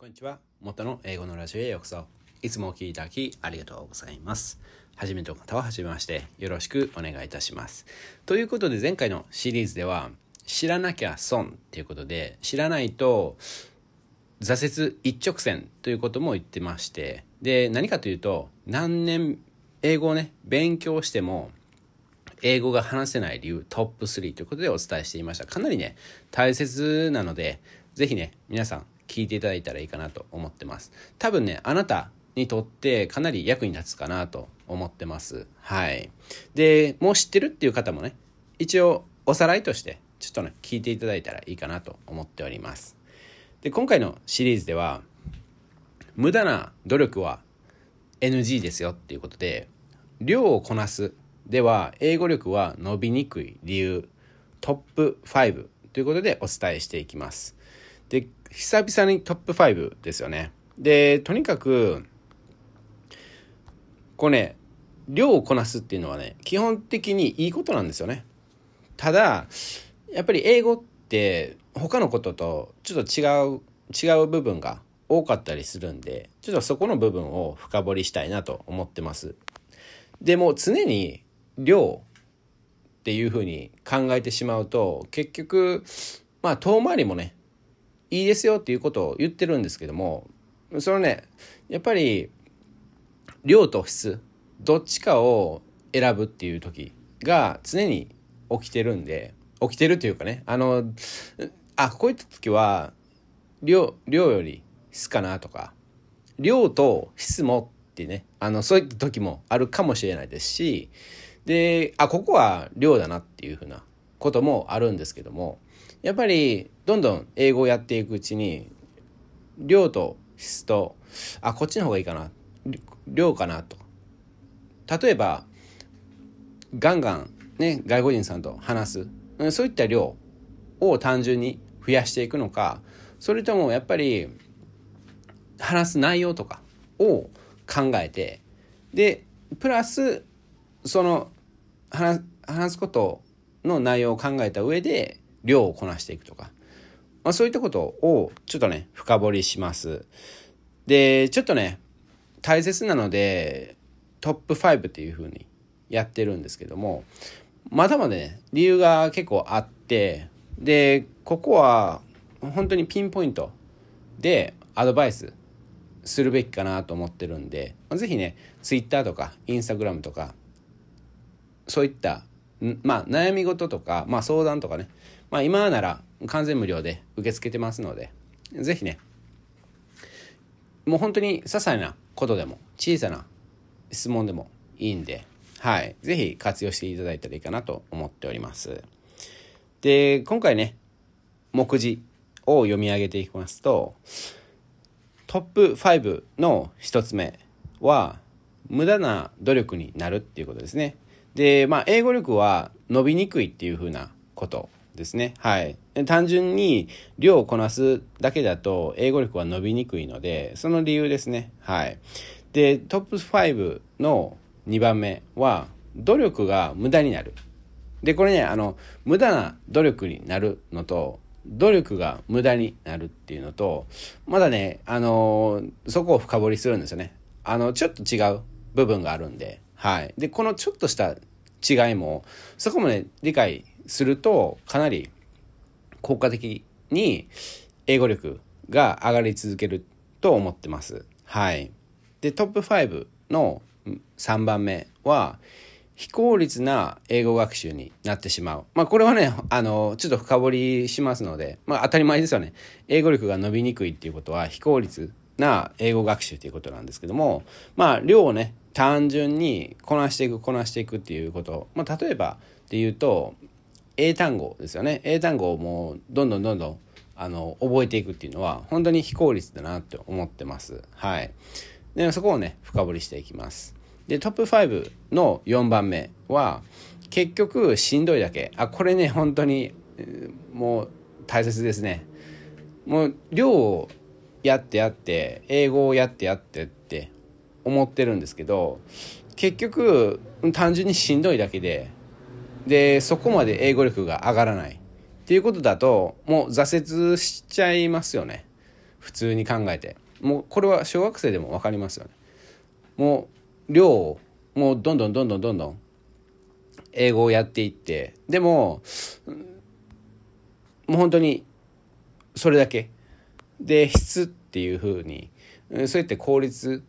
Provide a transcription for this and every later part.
こんにちは。元の英語のラジオへようこそ。いつもお聴きいただきありがとうございます。初めての方は初めましてよろしくお願いいたします。ということで前回のシリーズでは知らなきゃ損っていうことで知らないと挫折一直線ということも言ってましてで何かというと何年英語をね勉強しても英語が話せない理由トップ3ということでお伝えしていましたかなりね大切なのでぜひね皆さん聞いていただいたらいいかなと思ってます。多分ねあなたにとってかなり役に立つかなと思ってます。はい。でもう知ってるっていう方もね一応おさらいとしてちょっとね聞いていただいたらいいかなと思っております。で今回のシリーズでは無駄な努力は NG ですよっていうことで量をこなすでは英語力は伸びにくい理由トップ5ということでお伝えしていきます。で久々にトップ5ですよね。でとにかくこれね量をこなすっていうのはね基本的にいいことなんですよね。ただやっぱり英語って他のこととちょっと違う違う部分が多かったりするんでちょっとそこの部分を深掘りしたいなと思ってます。でも常に量っていうふうに考えてしまうと結局まあ遠回りもねいいですよっていうことを言ってるんですけどもそのねやっぱり量と質どっちかを選ぶっていう時が常に起きてるんで起きてるというかねあのあこういった時は量量より質かなとか量と質もってねあのそういった時もあるかもしれないですしであここは量だなっていうふうなこともあるんですけどもやっぱりどんどん英語をやっていくうちに量と質とあこっちの方がいいかな。量かなと。例えばガンガンね外国人さんと話す。そういった量を単純に増やしていくのかそれともやっぱり話す内容とかを考えてでプラスその話すことの内容を考えた上で量をこなしていくとか、まあ、そういったことをちょっとね深掘りします。でちょっとね大切なのでトップ5っていう風にやってるんですけどもまだまだね理由が結構あってでここは本当にピンポイントでアドバイスするべきかなと思ってるんで是非ね Twitter とか Instagram とかそういったまあ悩み事とか、まあ、相談とかね、まあ、今なら完全無料で受け付けてますので是非ねもう本当に些細なことでも小さな質問でもいいんではい是非活用していただいたらいいかなと思っております。で今回ね目次を読み上げていきますとトップ5の1つ目は無駄な努力になるっていうことですね。でまあ英語力は伸びにくいっていうふうなことですね。はい。単純に量をこなすだけだと英語力は伸びにくいのでその理由ですね。はい。でトップ5の2番目は努力が無駄になる。でこれねあの無駄な努力になるのと努力が無駄になるっていうのとまだねあのそこを深掘りするんですよね。あのちょっと違う部分があるんで。はい。でこのちょっとした違いもそこもね理解するとかなり効果的に英語力が上がり続けると思ってますはいでトップ5の3番目は非効率な英語学習になってしまう。まあこれはね、あの、ちょっと深掘りしますので、まあ当たり前ですよね。英語力が伸びにくいっていうことは非効率な英語学習っていうことなんですけども、まあ量をね、単純にこなしていく、こなしていくっていうこと。まあ例えばで言うと、英単語ですよね。英単語をもうどんどんどんどんあの覚えていくっていうのは本当に非効率だなって思ってます。はい。でそこをね深掘りしていきますでトップ5の4番目は結局しんどいだけあこれね本当にもう大切ですねもう量をやってやって英語をやってやってって思ってるんですけど結局単純にしんどいだけででそこまで英語力が上がらないっていうことだともう挫折しちゃいますよね。普通に考えて。もうこれは小学生でも分かりますよね。もう量をもうどんどんどんどんどんどん英語をやっていって。でももう本当にそれだけ。で質っていうふうにそうやって効率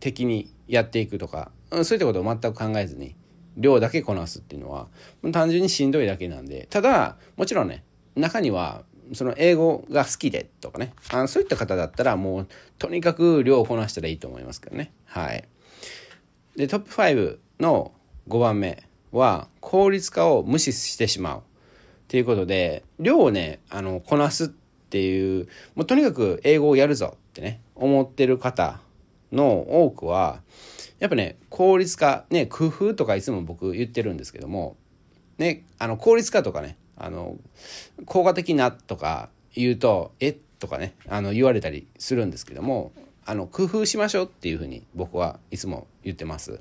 的にやっていくとかそういったことを全く考えずに量だけこなすっていうのは単純にしんどいだけなんで。ただもちろんね中にはその英語が好きでとかね。あのそういった方だったらもうとにかく量をこなしたらいいと思いますけどね。はい。でトップ5の5番目は効率化を無視してしまう。っていうことで量をねあのこなすっていうもうとにかく英語をやるぞってね思ってる方の多くはやっぱね効率化ね工夫とかいつも僕言ってるんですけどもねあの効率化とかねあの効果的なとか言うとえとかねあの言われたりするんですけどもあの工夫しましょうっていうふうに僕はいつも言ってます。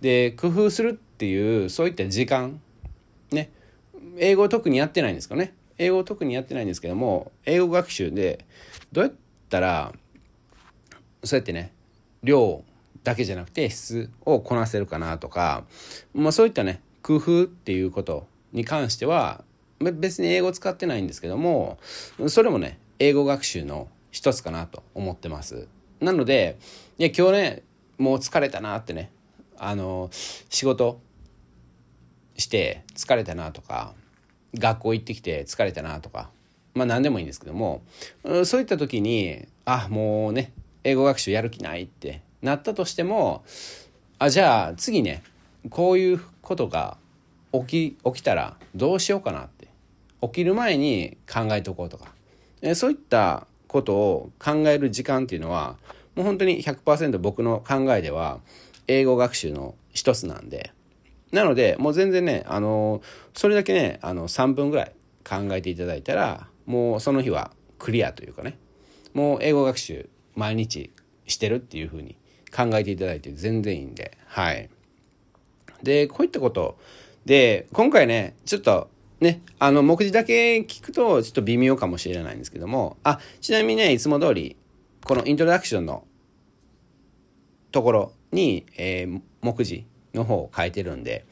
で工夫するっていうそういった時間ね英語特にやってないんですかね英語特にやってないんですけども英語学習でどうやったらそうやってね量だけじゃなくて質をこなせるかなとか、まあ、そういったね工夫っていうことに関しては別に英語使ってないんですけどもそれもね英語学習の一つかなと思ってます。なのでいや今日ねもう疲れたなってねあの仕事して疲れたなとか学校行ってきて疲れたなとかまあ何でもいいんですけどもそういった時にあもうね英語学習やる気ないってなったとしてもあじゃあ次ねこういうことが起き起きたらどうしようかなって起きる前に考えておこうとか。えそういったことを考える時間っていうのはもう本当に100%僕の考えでは英語学習の一つなんで。なのでもう全然ねあのそれだけねあの3分ぐらい考えていただいたらもうその日はクリアというかねもう英語学習毎日してるっていうふうに考えていただいて全然いいんで。はい。でこういったこと。で今回ねちょっとね、あの、目次だけ聞くとちょっと微妙かもしれないんですけども、あ、ちなみにね、いつも通り、このイントロダクションのところに、えー、目次の方を書いてるんで、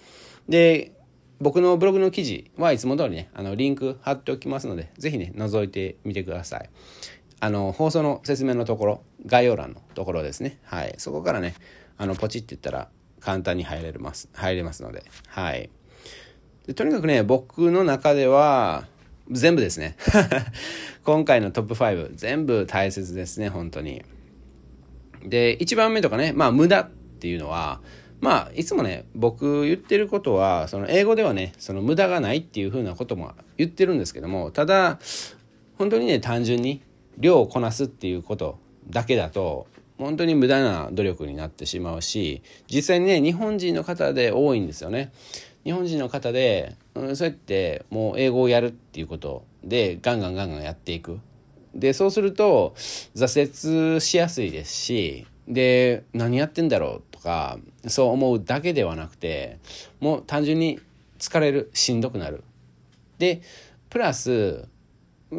で、僕のブログの記事はいつも通りね、あの、リンク貼っておきますので、ぜひね、覗いてみてください。あの、放送の説明のところ、概要欄のところですね。はい。そこからね、あの、ポチって言ったら簡単に入れます、入れますので、はい。でとにかくね、僕の中では、全部ですね。今回のトップ5、全部大切ですね、本当に。で、1番目とかね、まあ、無駄っていうのは、まあ、いつもね、僕言ってることは、その英語ではね、その無駄がないっていうふうなことも言ってるんですけども、ただ、本当にね、単純に量をこなすっていうことだけだと、本当に無駄な努力になってしまうし、実際にね、日本人の方で多いんですよね。日本人の方で、うん、そうやってもう英語をやるっていうことで、ガンガンガンガンやっていく。で、そうすると、挫折しやすいですし、で、何やってんだろうとか、そう思うだけではなくて、もう単純に疲れる、しんどくなる。で、プラス、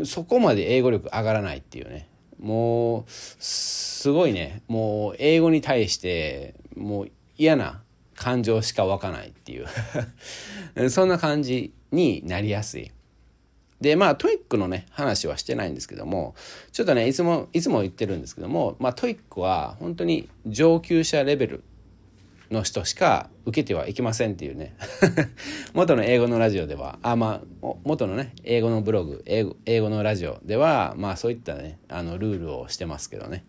そこまで英語力上がらないっていうね。もう、すごいね、もう英語に対して、もう嫌な感情しか湧かないっていう そんな感じになりやすい。で、まあ、 TOEIC のね、話はしてないんですけども、ちょっとね、いつも、いつも言ってるんですけども、まあ、 TOEIC は本当に上級者レベルの人しか受けてはいけませんっていうね。元の英語のラジオではあまあ元のね英語のブログ英語英語のラジオではまあそういったねあのルールをしてますけどね。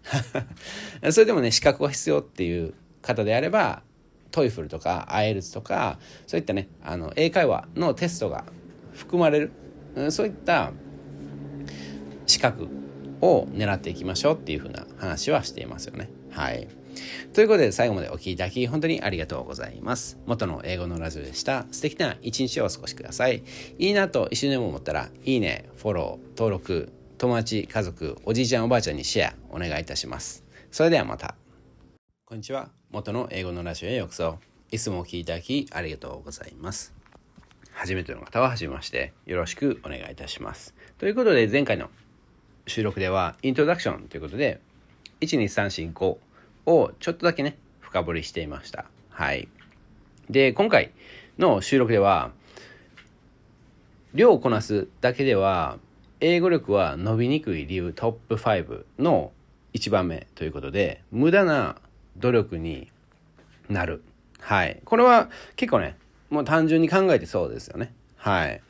それでもね資格が必要っていう方であればトイフルとかアイルツとかそういったねあの英会話のテストが含まれるそういった資格を狙っていきましょうっていうふうな話はしていますよね。はい。ということで最後までお聴きいただき本当にありがとうございます。元の英語のラジオでした。素敵な一日をお過ごしください。いいなと一緒にでも思ったら、いいね、フォロー、登録、友達、家族、おじいちゃんおばあちゃんにシェアお願いいたします。それではまた。こんにちは。元の英語のラジオへようこそ。いつもお聴きいただきありがとうございます。初めての方は初めまして。よろしくお願いいたします。ということで前回の収録ではイントロダクションということで12345をちょっとだけね深掘りしていました。はい。で今回の収録では量をこなすだけでは英語力は伸びにくい理由トップ5の1番目ということで無駄な努力になる。はい。これは結構ねもう単純に考えてそうですよね。はい。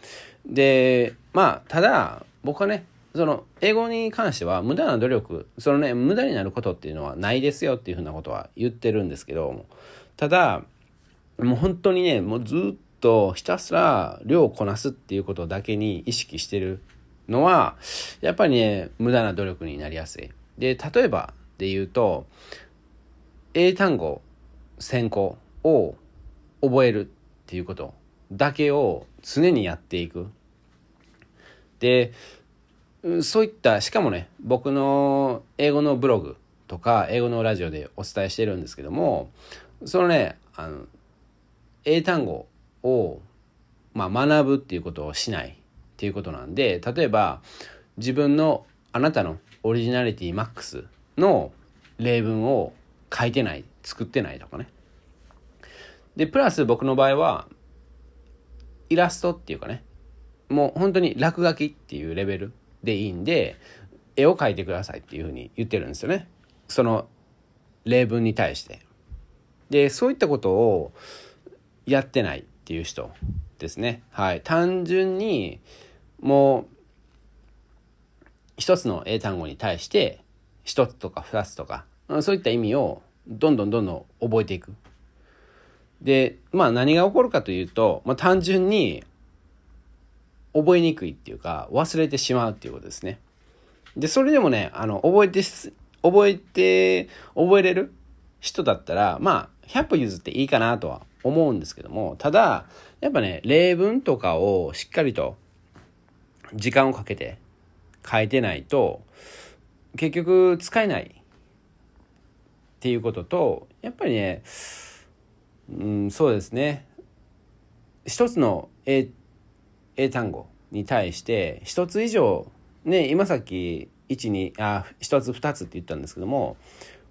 でまあただ僕はねその英語に関しては無駄な努力そのね無駄になることっていうのはないですよっていうふうなことは言ってるんですけどただもう本当にねもうずっとひたすら量をこなすっていうことだけに意識してるのはやっぱりね無駄な努力になりやすい。で例えばで言うと英単語先行を覚えるっていうことだけを常にやっていく。でそういったしかもね僕の英語のブログとか英語のラジオでお伝えしてるんですけどもそのねあの英単語を、まあ、学ぶっていうことをしないっていうことなんで例えば自分のあなたのオリジナリティマックスの例文を書いてない作ってないとかね。でプラス僕の場合はイラストっていうかねもう本当に落書きっていうレベルでいいんで絵を描いてくださいっていうふうに言ってるんですよね。その例文に対して。でそういったことをやってないっていう人ですね。はい。単純にもう一つの英単語に対して一つとか二つとかそういった意味をどんどんどんどん覚えていく。でまあ何が起こるかというと、まあ、単純に覚えにくいっていうか忘れてしまうっていうことですね。でそれでもねあの覚えて覚えて覚えれる人だったらまあ100歩譲っていいかなとは思うんですけどもただやっぱね例文とかをしっかりと時間をかけて書いてないと結局使えないっていうこととやっぱりねうんそうですね一つの英英単語に対して一つ以上ね今さっき12あ一つ二つって言ったんですけども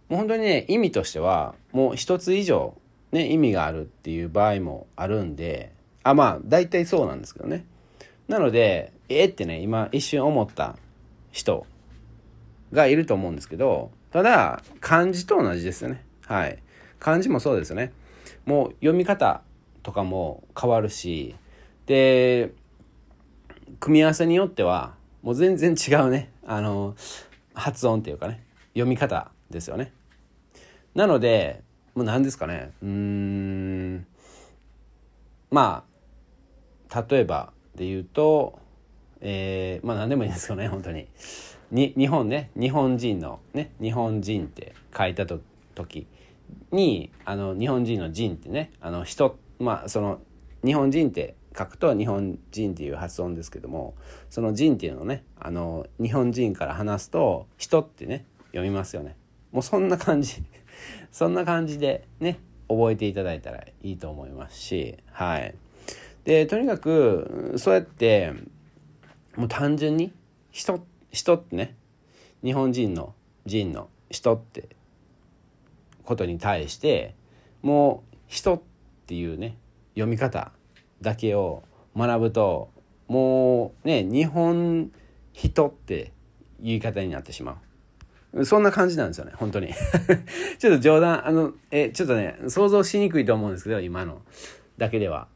もう本当にね意味としてはもう一つ以上ね意味があるっていう場合もあるんであまあ大体そうなんですけどね。なのでえってね今一瞬思った人がいると思うんですけどただ漢字と同じですよね。はい。漢字もそうですよね。もう読み方とかも変わるしで組み合わせによってはもう全然違うね。あの発音っていうかね。読み方ですよね。なのでもう何ですかね。うん。まあ例えばで言うとえー、まあ何でもいいんですけどね本当に。に日本ね。日本人のね。日本人って書いたと時にあの日本人の人ってね。あの人まあその日本人って書くと日本人っていう発音ですけどもその人っていうのをねあの日本人から話すと人ってね読みますよね。もうそんな感じ。そんな感じでね覚えていただいたらいいと思いますしはい。でとにかくそうやってもう単純に人人ってね日本人の人の人ってことに対してもう人っていうね読み方だけを学ぶともうね日本人って言い方になってしまう。そんな感じなんですよね本当に。ちょっと冗談あのえちょっとね想像しにくいと思うんですけど今のだけでは。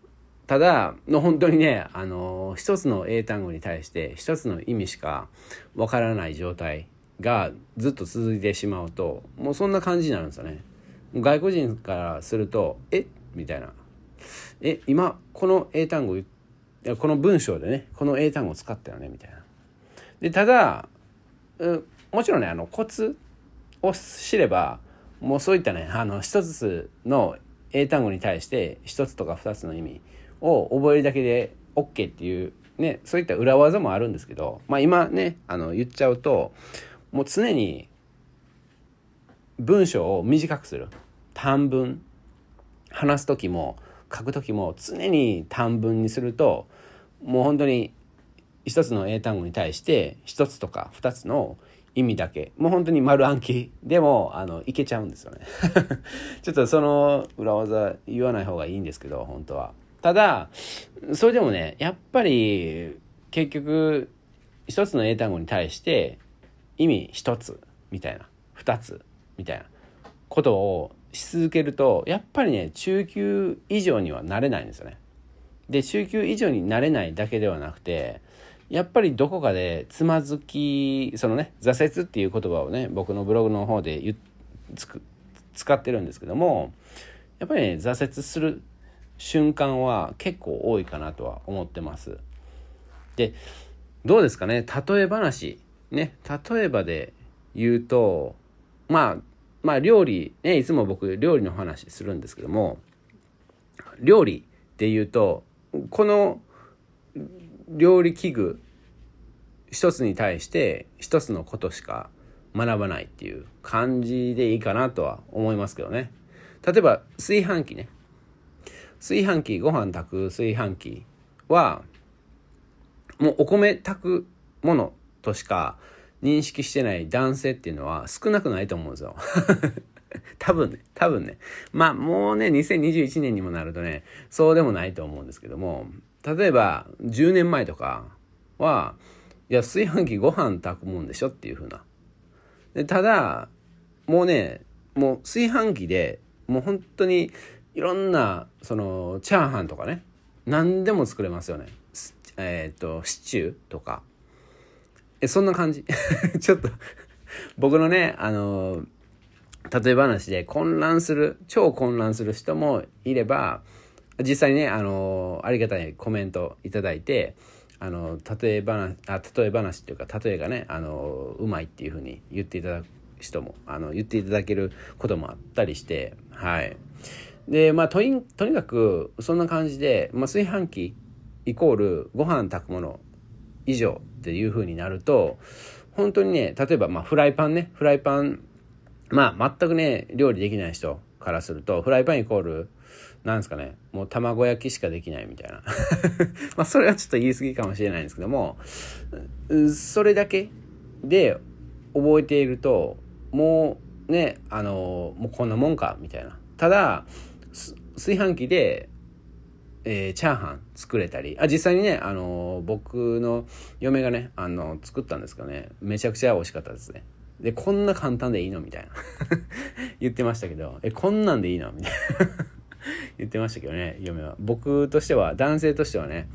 ただの本当にねあの一つの英単語に対して一つの意味しかわからない状態がずっと続いてしまうともうそんな感じになるんですよね。外国人からすると「え？みたいな。え今この英単語この文章でねこの英単語を使ったよね？みたいな。でただうもちろんねあのコツを知ればもうそういったねあの一つの英単語に対して一つとか二つの意味を覚えるだけで OK っていうねそういった裏技もあるんですけどまあ今ねあの言っちゃうともう常に文章を短くする。短文。話す時も書く時も常に短文にするともう本当に一つの英単語に対して一つとか二つの意味だけもう本当に丸暗記でもあのいけちゃうんですよね。ちょっとその裏技言わない方がいいんですけど本当は。ただそれでもねやっぱり結局一つの英単語に対して意味一つみたいな二つみたいなことをし続けるとやっぱりね中級以上にはなれないんですよね。で中級以上になれないだけではなくてやっぱりどこかでつまずきそのね挫折っていう言葉をね僕のブログの方で使ってるんですけどもやっぱりね挫折する瞬間は結構多いかなとは思ってます。でどうですかね？例え話。ね？例えばで言うとまあまあ料理ねいつも僕料理の話するんですけども料理っていうとこの料理器具一つに対して一つのことしか学ばないっていう感じでいいかなとは思いますけどね。例えば炊飯器ね。炊飯器、ご飯炊く炊飯器は、もうお米炊くものとしか認識してない男性っていうのは少なくないと思うんですよ。多分ね、多分ね。まあもうね、2021年にもなるとね、そうでもないと思うんですけども、例えば10年前とかはいや炊飯器ご飯炊くもんでしょっていう風なでただもうねもう炊飯器でもう本当にいろんなそのチャーハンとかね何でも作れますよねえっ、とシチューとかえそんな感じ ちょっと僕のねあの例え話で混乱する超混乱する人もいれば実際ね、あの、ありがたいコメントいただいて、あの、例え話、あ、例え話っていうか、例えがね、あの、うまいっていうふうに言っていただく人も、あの、言っていただけることもあったりして、はい。で、まあ、とに、とにかく、そんな感じで、まあ、炊飯器イコールご飯炊くもの以上っていうふうになると、本当にね、例えば、まあ、フライパンね、フライパン、まあ、全くね、料理できない人からすると、フライパンイコール、なんですかね、もう卵焼きしかできないみたいな。まあそれはちょっと言い過ぎかもしれないんですけども、それだけで覚えていると、もうね、あの、もうこんなもんか、みたいな。ただ、炊飯器で、えー、チャーハン作れたり、あ、実際にね、あの、僕の嫁がね、あの、作ったんですかね、めちゃくちゃ美味しかったですね。で、こんな簡単でいいのみたいな。言ってましたけど、え、こんなんでいいの？みたいな。言ってましたけどね嫁は僕としては男性としてはね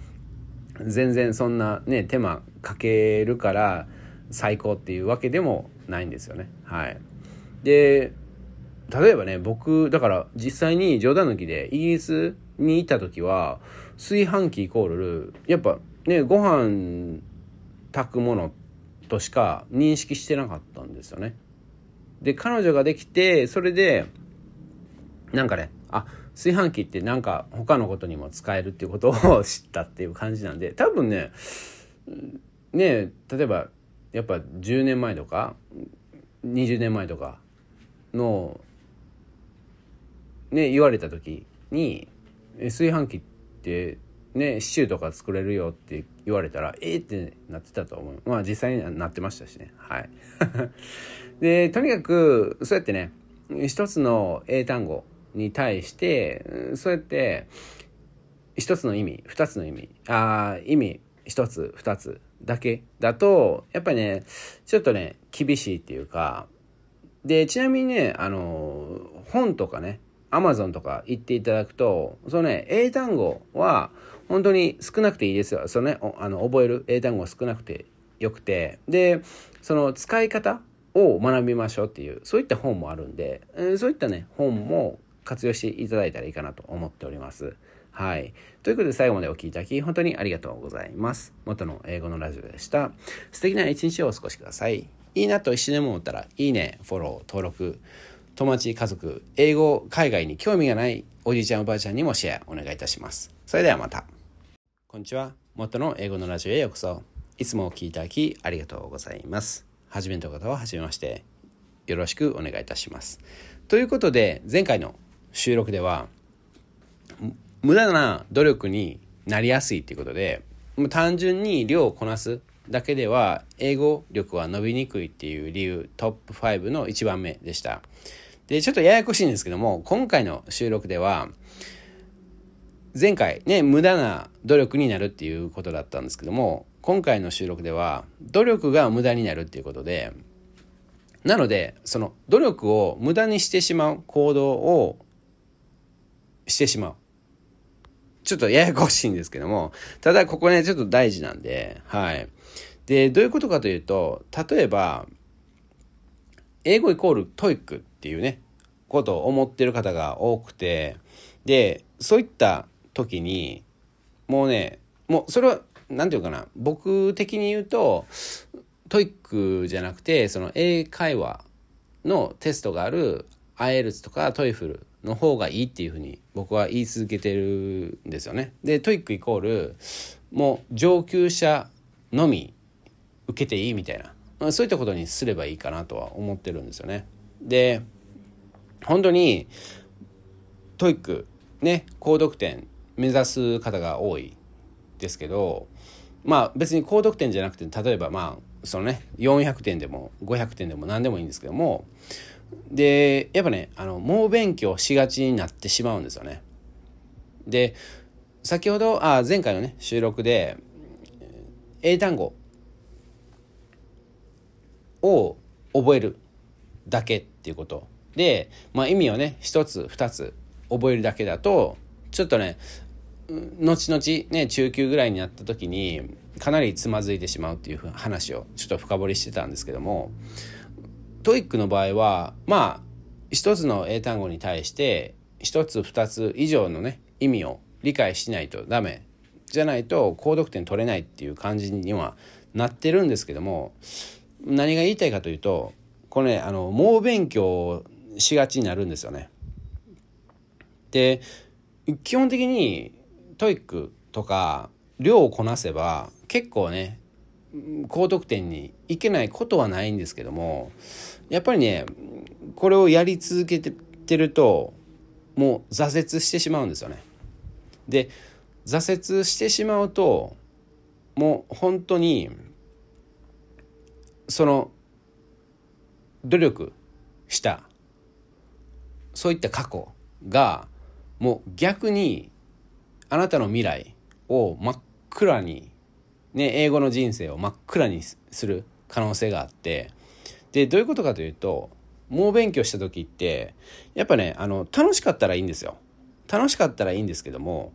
全然そんなね手間かけるから最高っていうわけでもないんですよねはいで例えばね僕だから実際に冗談抜きでイギリスに行った時は炊飯器イコールやっぱねご飯炊くものとしか認識してなかったんですよね。で彼女ができてそれでなんかねあ炊飯器ってなんか他のことにも使えるっていうことを 知ったっていう感じなんで多分ねね例えばやっぱ10年前とか20年前とかのね言われた時に炊飯器ってねシチューとか作れるよって言われたらえー、ってなってたと思う。まあ実際になってましたしね。はい。でとにかくそうやってね一つの英単語に対してそうやって一つの意味二つの意味あ意味一つ二つだけだとやっぱりねちょっとね厳しいっていうか。でちなみにねあの本とかねアマゾンとか行っていただくとそのね英単語は本当に少なくていいですよそのねあの覚える英単語少なくてよくてでその使い方を学びましょうっていうそういった本もあるんで、そういったね本も活用していただいたらいいかなと思っております。はい。ということで最後までお聴きいただき本当にありがとうございます。元の英語のラジオでした。素敵な一日をお過ごしください。いいなと一緒でも思ったら、いいね、フォロー、登録、友達、家族、英語、海外に興味がないおじいちゃんおばあちゃんにもシェアお願いいたします。それではまた。こんにちは。元の英語のラジオへようこそ。いつもお聴きいただきありがとうございます。初めての方は初めまして。よろしくお願いいたします。ということで、前回の収録では無駄な努力になりやすいっていうことで単純に量をこなすだけでは英語力は伸びにくいっていう理由トップ5の1番目でしたでちょっとややこしいんですけども今回の収録では前回ね無駄な努力になるっていうことだったんですけども今回の収録では努力が無駄になるっていうことでなのでその努力を無駄にしてしまう行動をしてしまう。ちょっとややこしいんですけどもただここねちょっと大事なんではい。でどういうことかというと例えば英語イコール TOEIC。っていうねことを思ってる方が多くてでそういった時にもうねもうそれは何て言うかな僕的に言うと TOEIC じゃなくてその英会話のテストがある IELTS とか TOEFL の方がいいっていうふうに僕は言い続けてるんですよね。で TOEIC イコールもう上級者のみ受けていいみたいなそういったことにすればいいかなとは思ってるんですよね。で本当に TOEIC ね高得点目指す方が多いですけどまあ別に高得点じゃなくて例えばまあそのね400点でも500点でも何でもいいんですけどもでやっぱねあの猛勉強しがちになってしまうんですよね。で先ほどあ前回のね収録で英単語を覚えるだけっていうことで、まあ、意味をね一つ二つ覚えるだけだとちょっとね後々ね中級ぐらいになった時にかなりつまずいてしまうっていう話をちょっと深掘りしてたんですけども TOEIC の場合はまあ一つの英単語に対して一つ二つ以上のね意味を理解しないとダメじゃないと高得点取れないっていう感じにはなってるんですけども何が言いたいかというとこれねあの猛勉強しがちになるんですよね。で基本的に TOEIC とか量をこなせば結構ね高得点にいけないことはないんですけどもやっぱりねこれをやり続けてるともう挫折してしまうんですよね。で挫折してしまうともう本当にその努力したそういった過去がもう逆にあなたの未来を真っ暗にね英語の人生を真っ暗にする可能性があってでどういうことかというと猛勉強した時ってやっぱねあの楽しかったらいいんですよ。楽しかったらいいんですけども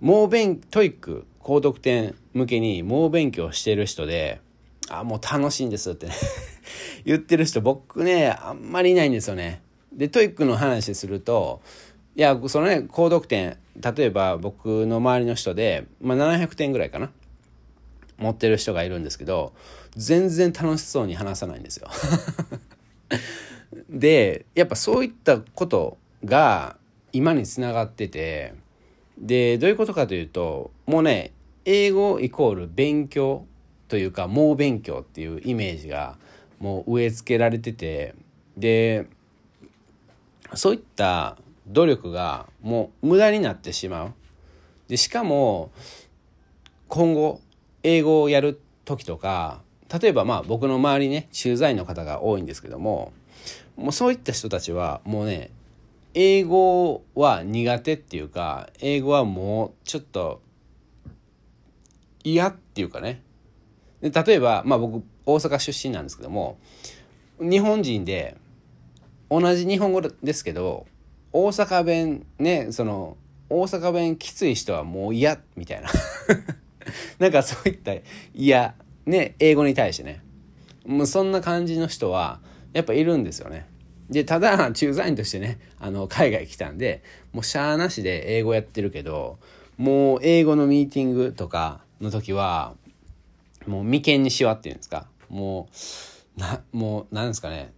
猛勉 TOEIC 高得点向けに猛勉強してる人であもう楽しいんですってね 言ってる人僕ねあんまりいないんですよね。で TOEIC の話するといやそのね高得点例えば僕の周りの人で、まあ、700点ぐらいかな持ってる人がいるんですけど全然楽しそうに話さないんですよ。でやっぱそういったことが今につながっててでどういうことかというともうね英語イコール勉強というか猛勉強っていうイメージがもう植え付けられててでそういった努力がもう無駄になってしまう。でしかも今後英語をやる時とか例えばまあ僕の周りね駐在の方が多いんですけどももうそういった人たちはもうね英語は苦手っていうか英語はもうちょっと嫌っていうかね。で例えば、まあ、僕大阪出身なんですけども日本人で同じ日本語ですけど大阪弁ねその大阪弁きつい人はもう嫌みたいな。なんかそういった嫌。ね英語に対してね。もうそんな感じの人はやっぱいるんですよね。でただ駐在員としてねあの海外来たんでもうしゃーなしで英語やってるけどもう英語のミーティングとかの時はもう眉間にしわっていうんですか。もうなもうなんですかね。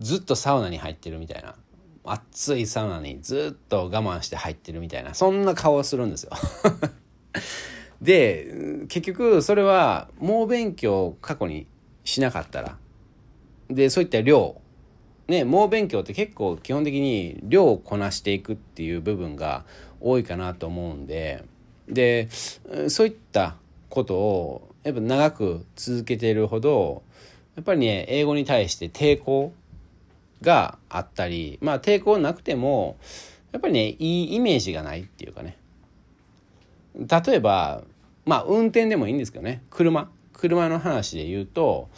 ずっとサウナに入ってるみたいな。暑いサウナにずっと我慢して入ってるみたいな。そんな顔をするんですよ。で結局それは猛勉強を過去にしなかったら。でそういった量。ね猛勉強って結構基本的に量をこなしていくっていう部分が多いかなと思うんで。でそういったことをやっぱ長く続けているほどやっぱりね英語に対して抵抗があったりまあ抵抗なくてもやっぱりねいいイメージがないっていうかね。例えばまあ運転でもいいんですけどね。車。車の話で言うと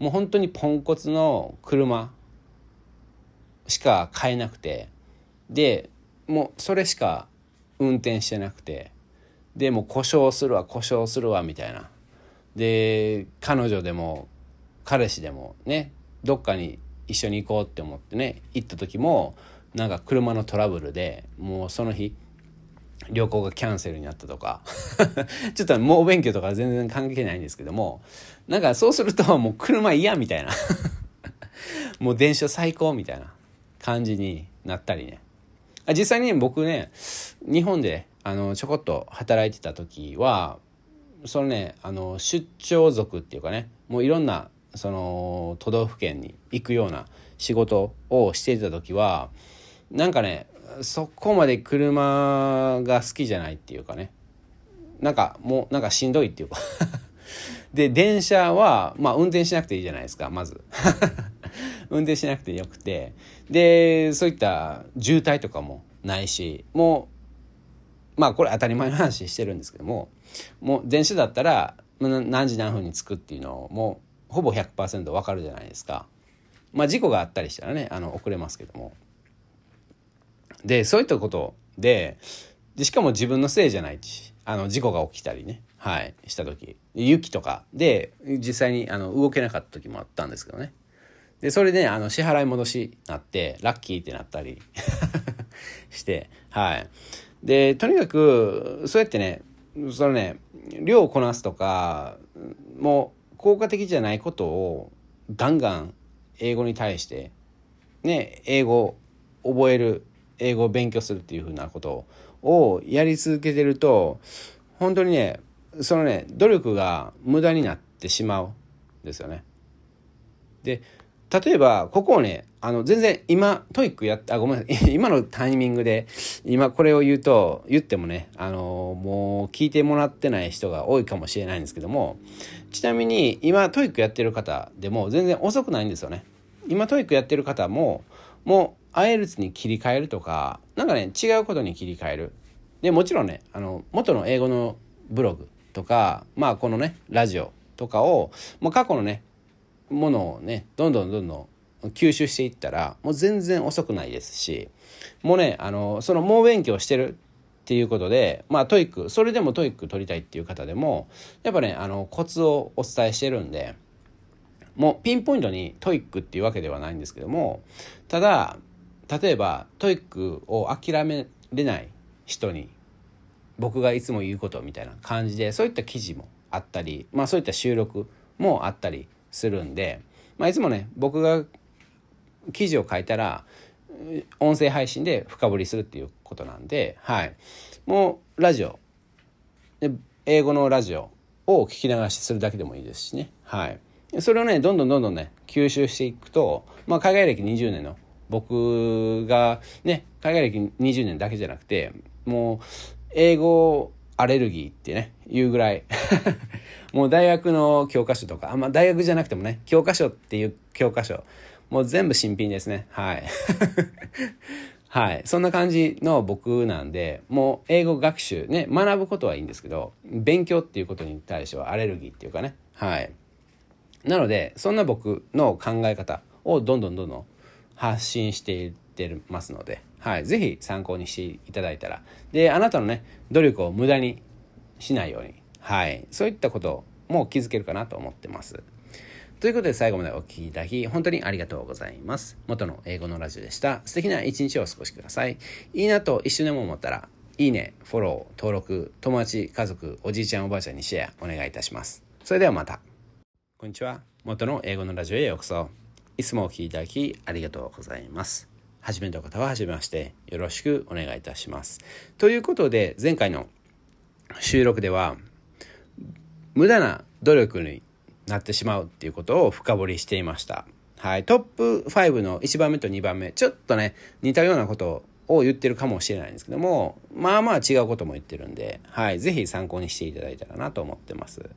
もう本当にポンコツの車しか買えなくて。でもうそれしか運転してなくて。でもう故障するわ故障するわみたいな。で彼女でも彼氏でもねどっかに一緒に行こうって思ってね行った時もなんか車のトラブルでもうその日旅行がキャンセルになったとか ちょっと猛勉強とか全然関係ないんですけどもなんかそうするともう車嫌みたいな もう電車最高みたいな感じになったりね。実際に僕ね日本であのちょこっと働いてた時はそのねあの出張族っていうかねもういろんなその都道府県に行くような仕事をしていた時はなんかねそこまで車が好きじゃないっていうかね。なんかもうなんかしんどいっていうか。で電車はまあ運転しなくていいじゃないですかまず。運転しなくてよくて。でそういった渋滞とかもないしもうまあこれ当たり前の話してるんですけどももう電車だったら何時何分に着くっていうのをもうほぼ100%分かるじゃないですか。まあ事故があったりしたらねあの遅れますけども。でそういったことででしかも自分のせいじゃないしあの事故が起きたりねはいした時雪とかで実際にあの動けなかった時もあったんですけどねでそれで、ね、あの支払い戻しなってラッキーってなったり してはいでとにかくそうやってねそのね量をこなすとかも効果的じゃないことをガンガン英語に対してね英語を覚える英語を勉強するっていうふうなことをやり続けてると本当にねそのね努力が無駄になってしまうんですよね。で例えばここをねあの全然今 TOEIC やあごめん今のタイミングで今これを言うと言ってもねあのもう聞いてもらってない人が多いかもしれないんですけどもちなみに今 TOEIC やってる方でも全然遅くないんですよね。今 TOEIC やってる方ももう IELTS に切り替えるとか何かね違うことに切り替えるでもちろんねあの元の英語のブログとかまあこのねラジオとかをもう過去のねものをねどんどんどんどん吸収していったらもう全然遅くないですしもうねあのその猛勉強してるっていうことでまあ TOEIC それでも TOEIC 取りたいっていう方でもやっぱねあのコツをお伝えしてるんでもうピンポイントに TOEIC っていうわけではないんですけどもただ例えば TOEIC を諦めれない人に僕がいつも言うことみたいな感じでそういった記事もあったり、まあ、そういった収録もあったりするんで、まあ、いつもね僕が記事を書いたら音声配信で深掘りするっていうことなんで、はい、もうラジオ。英語のラジオを聞き流しするだけでもいいですしね、はい、それをねどんどんどんどんね吸収していくと、まあ、海外歴20年の僕がね海外歴20年だけじゃなくてもう英語アレルギーってね言うぐらい もう大学の教科書とかあんま大学じゃなくてもね教科書っていう教科書もう全部新品ですね。はい。はい。そんな感じの僕なんでもう英語学習ね学ぶことはいいんですけど勉強っていうことに対してはアレルギーっていうかね。はい。なのでそんな僕の考え方をどんどんどんどん発信していってますので、はい、ぜひ参考にしていただいたら。であなたのね努力を無駄にしないように、はい、そういったことも気づけるかなと思ってます。ということで最後までお聴きいただき本当にありがとうございます。元の英語のラジオでした。素敵な一日をお過ごしください。いいなと一瞬でも思ったら、いいね、フォロー、登録、友達、家族、おじいちゃんおばあちゃんにシェアお願いいたします。それではまた。こんにちは。元の英語のラジオへようこそ。いつもお聴きいただきありがとうございます。初めての方は初めましてよろしくお願いいたします。ということで前回の収録では無駄な努力になってしまうっていうことを深掘りしていました。はい、トップ5の1番目と2番目ちょっとね似たようなことを言ってるかもしれないんですけども、まあまあ違うことも言ってるんで、はい、ぜひ参考にしていただいたらなと思ってます。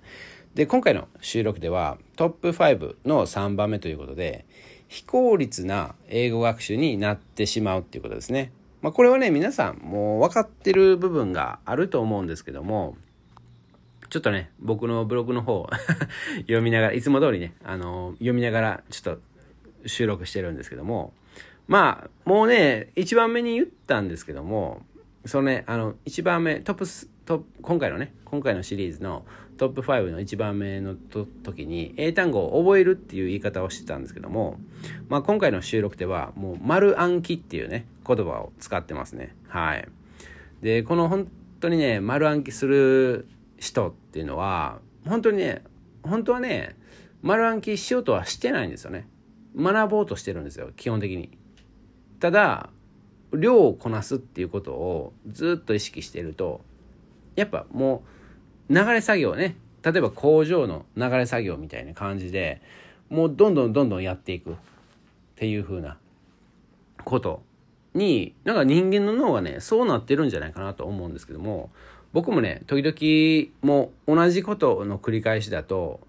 で、今回の収録ではトップ5の3番目ということで、非効率な英語学習になってしまうっていうことですね。まあ、これはね、皆さんもう分かってる部分があると思うんですけども、ちょっとね、僕のブログの方 読みながら、いつも通りね、あの、読みながらちょっと収録してるんですけども、まあ、もうね、一番目に言ったんですけども、そのね、あの、一番目、トップス、トップ、今回のね、今回のシリーズのトップ5の一番目の時に、英単語を覚えるっていう言い方をしてたんですけども、まあ今回の収録では、もう丸暗記っていうね、言葉を使ってますね。はい。で、この本当にね、丸暗記する人っていうのは、本当にね、本当はね、丸暗記しようとはしてないんですよね。学ぼうとしてるんですよ、基本的に。ただ量をこなすっていうことをずっと意識してるとやっぱもう流れ作業ね例えば工場の流れ作業みたいな感じでもうどんどんどんどんやっていくっていう風なことになんか人間の脳がねそうなってるんじゃないかなと思うんですけども僕もね時々もう同じことの繰り返しだと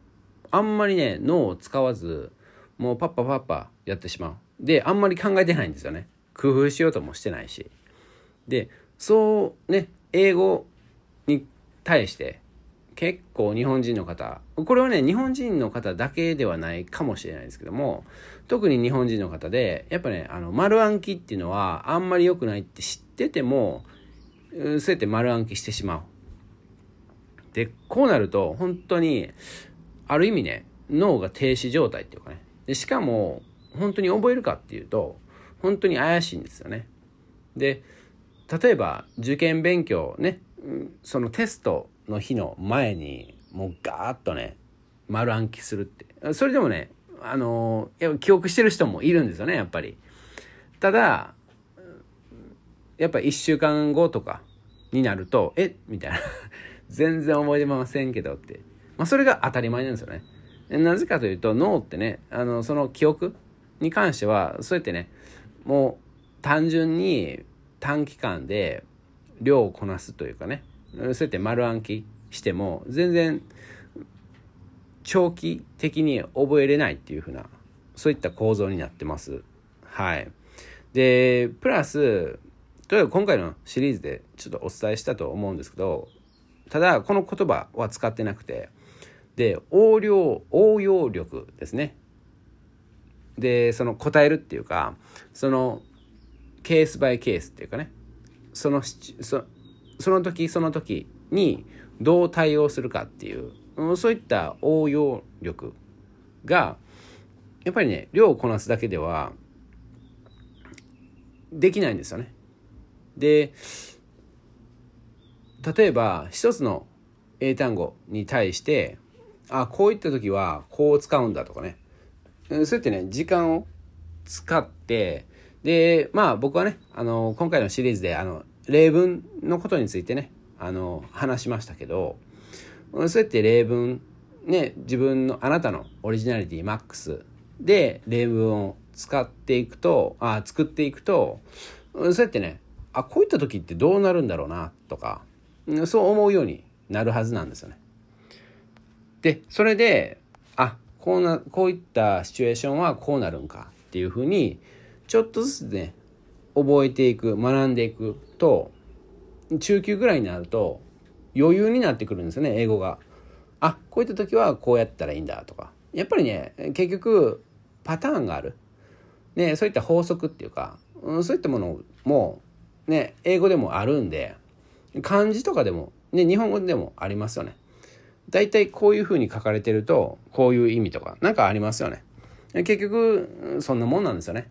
あんまりね脳を使わずもうパッパパッパやってしまうで、あんまり考えてないんですよね。工夫しようともしてないし。で、そうね、英語に対して結構日本人の方、これはね、日本人の方だけではないかもしれないですけども、特に日本人の方で、やっぱね、あの、丸暗記っていうのはあんまり良くないって知ってても、そうやって丸暗記してしまう。で、こうなると、本当に、ある意味ね、脳が停止状態っていうかね。でしかも、本当に覚えるかっていうと本当に怪しいんですよね。で例えば受験勉強ねそのテストの日の前にもうガーッとね丸暗記するってそれでもねあの記憶してる人もいるんですよねやっぱり。ただやっぱ1週間後とかになると「え？みたいな 全然覚えてませんけどって、まあ、それが当たり前なんですよね。なぜかというと脳ってねあのその記憶に関してはそうやってねもう単純に短期間で量をこなすというかねそうやって丸暗記しても全然長期的に覚えれないっていうふうなそういった構造になってます。はい。で、プラス、例えば今回のシリーズでちょっとお伝えしたと思うんですけど、ただこの言葉は使ってなくて、で、応量、応用力ですね。でその答えるっていうかそのケースバイケースっていうかねそのそその時その時にどう対応するかっていうそういった応用力がやっぱりね量をこなすだけではできないんですよね。で例えば一つの英単語に対してあこういった時はこう使うんだとかね。そうやってね、時間を使って、で、まあ僕はね、あの、今回のシリーズで、あの、例文のことについてね、あの、話しましたけど、そうやって例文、ね、自分の、あなたのオリジナリティマックスで例文を使っていくと、あ、作っていくと、そうやってね、あ、こういった時ってどうなるんだろうな、とか、そう思うようになるはずなんですよね。で、それで、あ、こうなこういったシチュエーションはこうなるんかっていうふうにちょっとずつね覚えていく学んでいくと中級ぐらいになると余裕になってくるんですよね英語が。あこういった時はこうやったらいいんだとかやっぱりね結局パターンがある、ね、そういった法則っていうか、うん、そういったものも、ね、英語でもあるんで漢字とかでも、ね、日本語でもありますよね。大体こういうふうに書かれてるとこういう意味とか何かありますよね。結局そんなもんなんですよね。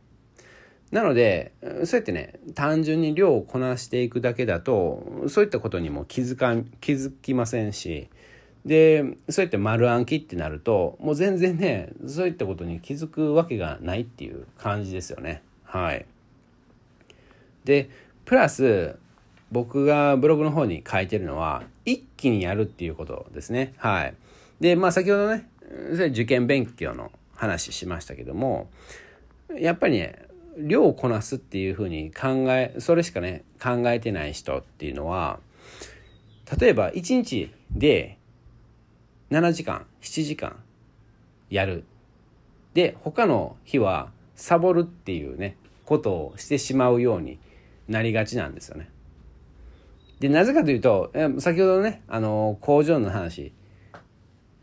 なのでそうやってね単純に量をこなしていくだけだとそういったことにも気づか気づきませんしでそうやって丸暗記ってなるともう全然ねそういったことに気づくわけがないっていう感じですよね。はい。でプラス僕がブログの方に書いてるのは、一気にやるっていうことですね。はい。で、まあ先ほどね、受験勉強の話しましたけども、やっぱりね、量をこなすっていうふうに考えそれしかね考えてない人っていうのは例えば1日で7時間7時間やるで他の日はサボるっていうねことをしてしまうようになりがちなんですよね。でなぜかというと先ほどのねあの工場の話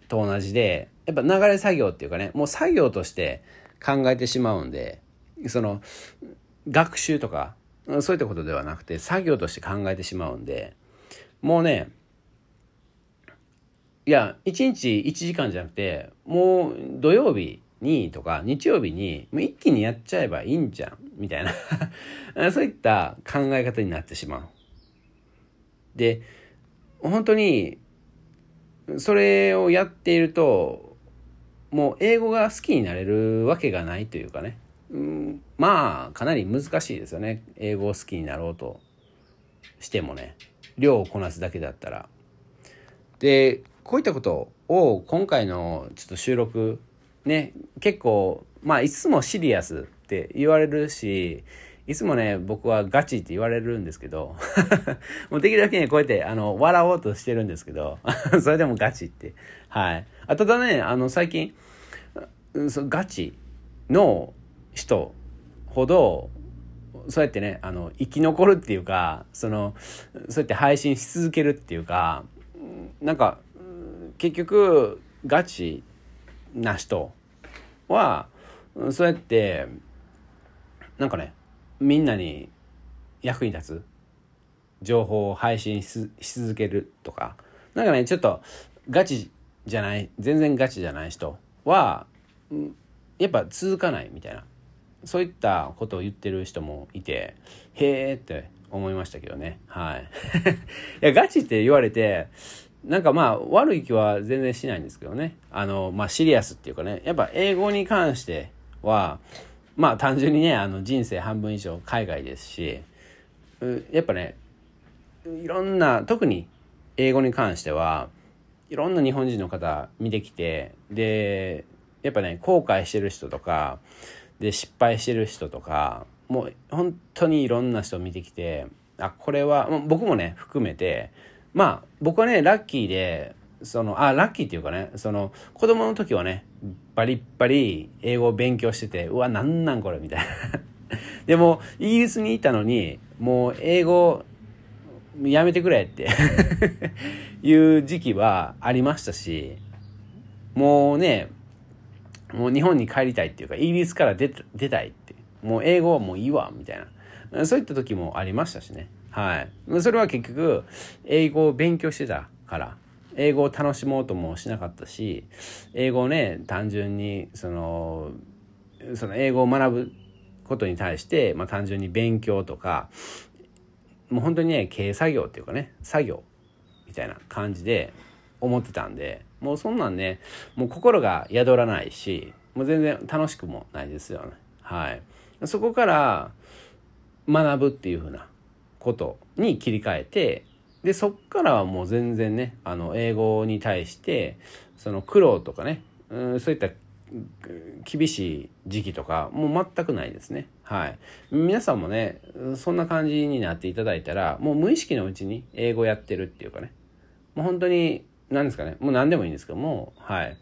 と同じでやっぱ流れ作業っていうかねもう作業として考えてしまうんでその学習とかそういったことではなくて作業として考えてしまうんでもうねいや1日1時間じゃなくてもう土曜日にとか日曜日にもう一気にやっちゃえばいいんじゃんみたいな そういった考え方になってしまう。で本当にそれをやっているともう英語が好きになれるわけがないというかね、うん、まあかなり難しいですよね英語を好きになろうとしてもね量をこなすだけだったら。でこういったことを今回のちょっと収録ね結構まあいつもシリアスって言われるしいつもね、僕はガチって言われるんですけど、もうできるだけね、こうやって、あの、笑おうとしてるんですけど、それでもガチって。はい。あただね、あの、最近、そガチの人ほど、そうやってね、あの、生き残るっていうか、その、そうやって配信し続けるっていうか、なんか、結局、ガチな人は、そうやって、なんかね、みんなに役に立つ情報を配信し続けるとかなんかねちょっとガチじゃない全然ガチじゃない人はやっぱ続かないみたいなそういったことを言ってる人もいてへえって思いましたけどね。はい。いやガチって言われてなんかまあ悪い気は全然しないんですけどね。あのまあシリアスっていうかね。やっぱ英語に関してはまあ単純にねあの人生半分以上海外ですしやっぱねいろんな特に英語に関してはいろんな日本人の方見てきてでやっぱね後悔してる人とかで失敗してる人とかもう本当にいろんな人見てきてあこれは僕もね含めてまあ僕はねラッキーでそのあラッキーっていうかねその子供の時はねバリッバリ英語を勉強しててうわなんなんこれみたいな。でもイギリスにいたのにもう英語やめてくれって いう時期はありましたしもうねもう日本に帰りたいっていうかイギリスから出出たいって。もう英語はもういいわみたいな。そういった時もありましたしね。はい。それは結局英語を勉強してたから英語を楽しもうともしなかったし英語をね単純にそのその英語を学ぶことに対して、まあ、単純に勉強とかもう本当にね経営作業っていうかね作業みたいな感じで思ってたんでもうそんなんねもう心が宿らないしもう全然楽しくもないですよね。はい。そこから学ぶっていうふうなことに切り替えてでそっからはもう全然ねあの英語に対してその苦労とかね、うん、そういった厳しい時期とかもう全くないですね。はい。皆さんもねそんな感じになっていただいたらもう無意識のうちに英語やってるっていうかね。もう本当に何ですかね。もう何でもいいんですけどもはい。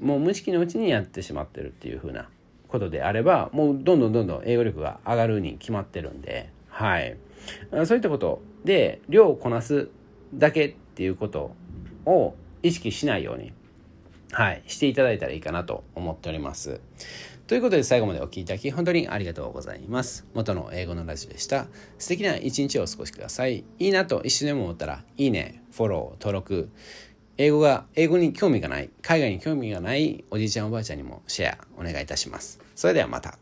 もう無意識のうちにやってしまってるっていう風なことであればもうどんどんどんどん英語力が上がるに決まってるんではい。そういったことで量をこなすだけっていうことを意識しないように、はい、していただいたらいいかなと思っております。ということで最後までお聴きいただき本当にありがとうございます。元の英語のラジオでした。素敵な一日をお過ごしください。いいなと一瞬でも思ったら、いいね、フォロー、登録、英語が、英語に興味がない、海外に興味がないおじいちゃんおばあちゃんにもシェアお願いいたします。それではまた。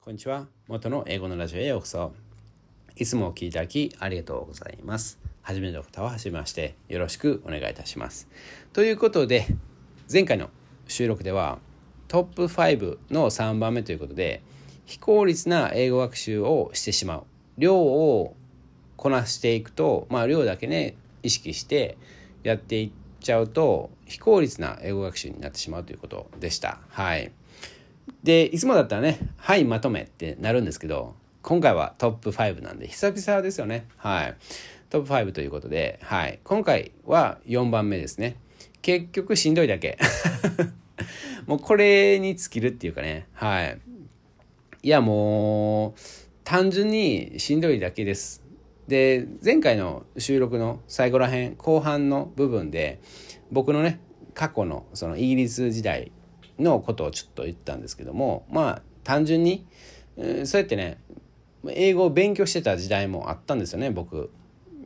こんにちは。元の英語のラジオへようこそ。いつもお聴きいただきありがとうございます。初めての方は初めましてよろしくお願いいたします。ということで前回の収録ではトップ5の3番目ということで非効率な英語学習をしてしまう量をこなしていくとまあ量だけね意識してやっていっちゃうと非効率な英語学習になってしまうということでした。はい。でいつもだったらね「はいまとめ」ってなるんですけど今回はトップ5なんで久々ですよね。はい。トップ5ということで、はい、今回は4番目ですね。結局しんどいだけ。もうこれに尽きるっていうかね。はい。いやもう単純にしんどいだけです。で前回の収録の最後らへん後半の部分で僕のね過去のそのイギリス時代のことをちょっと言ったんですけどもまあ単純に、そうやってね英語を勉強してた時代もあったんですよね僕。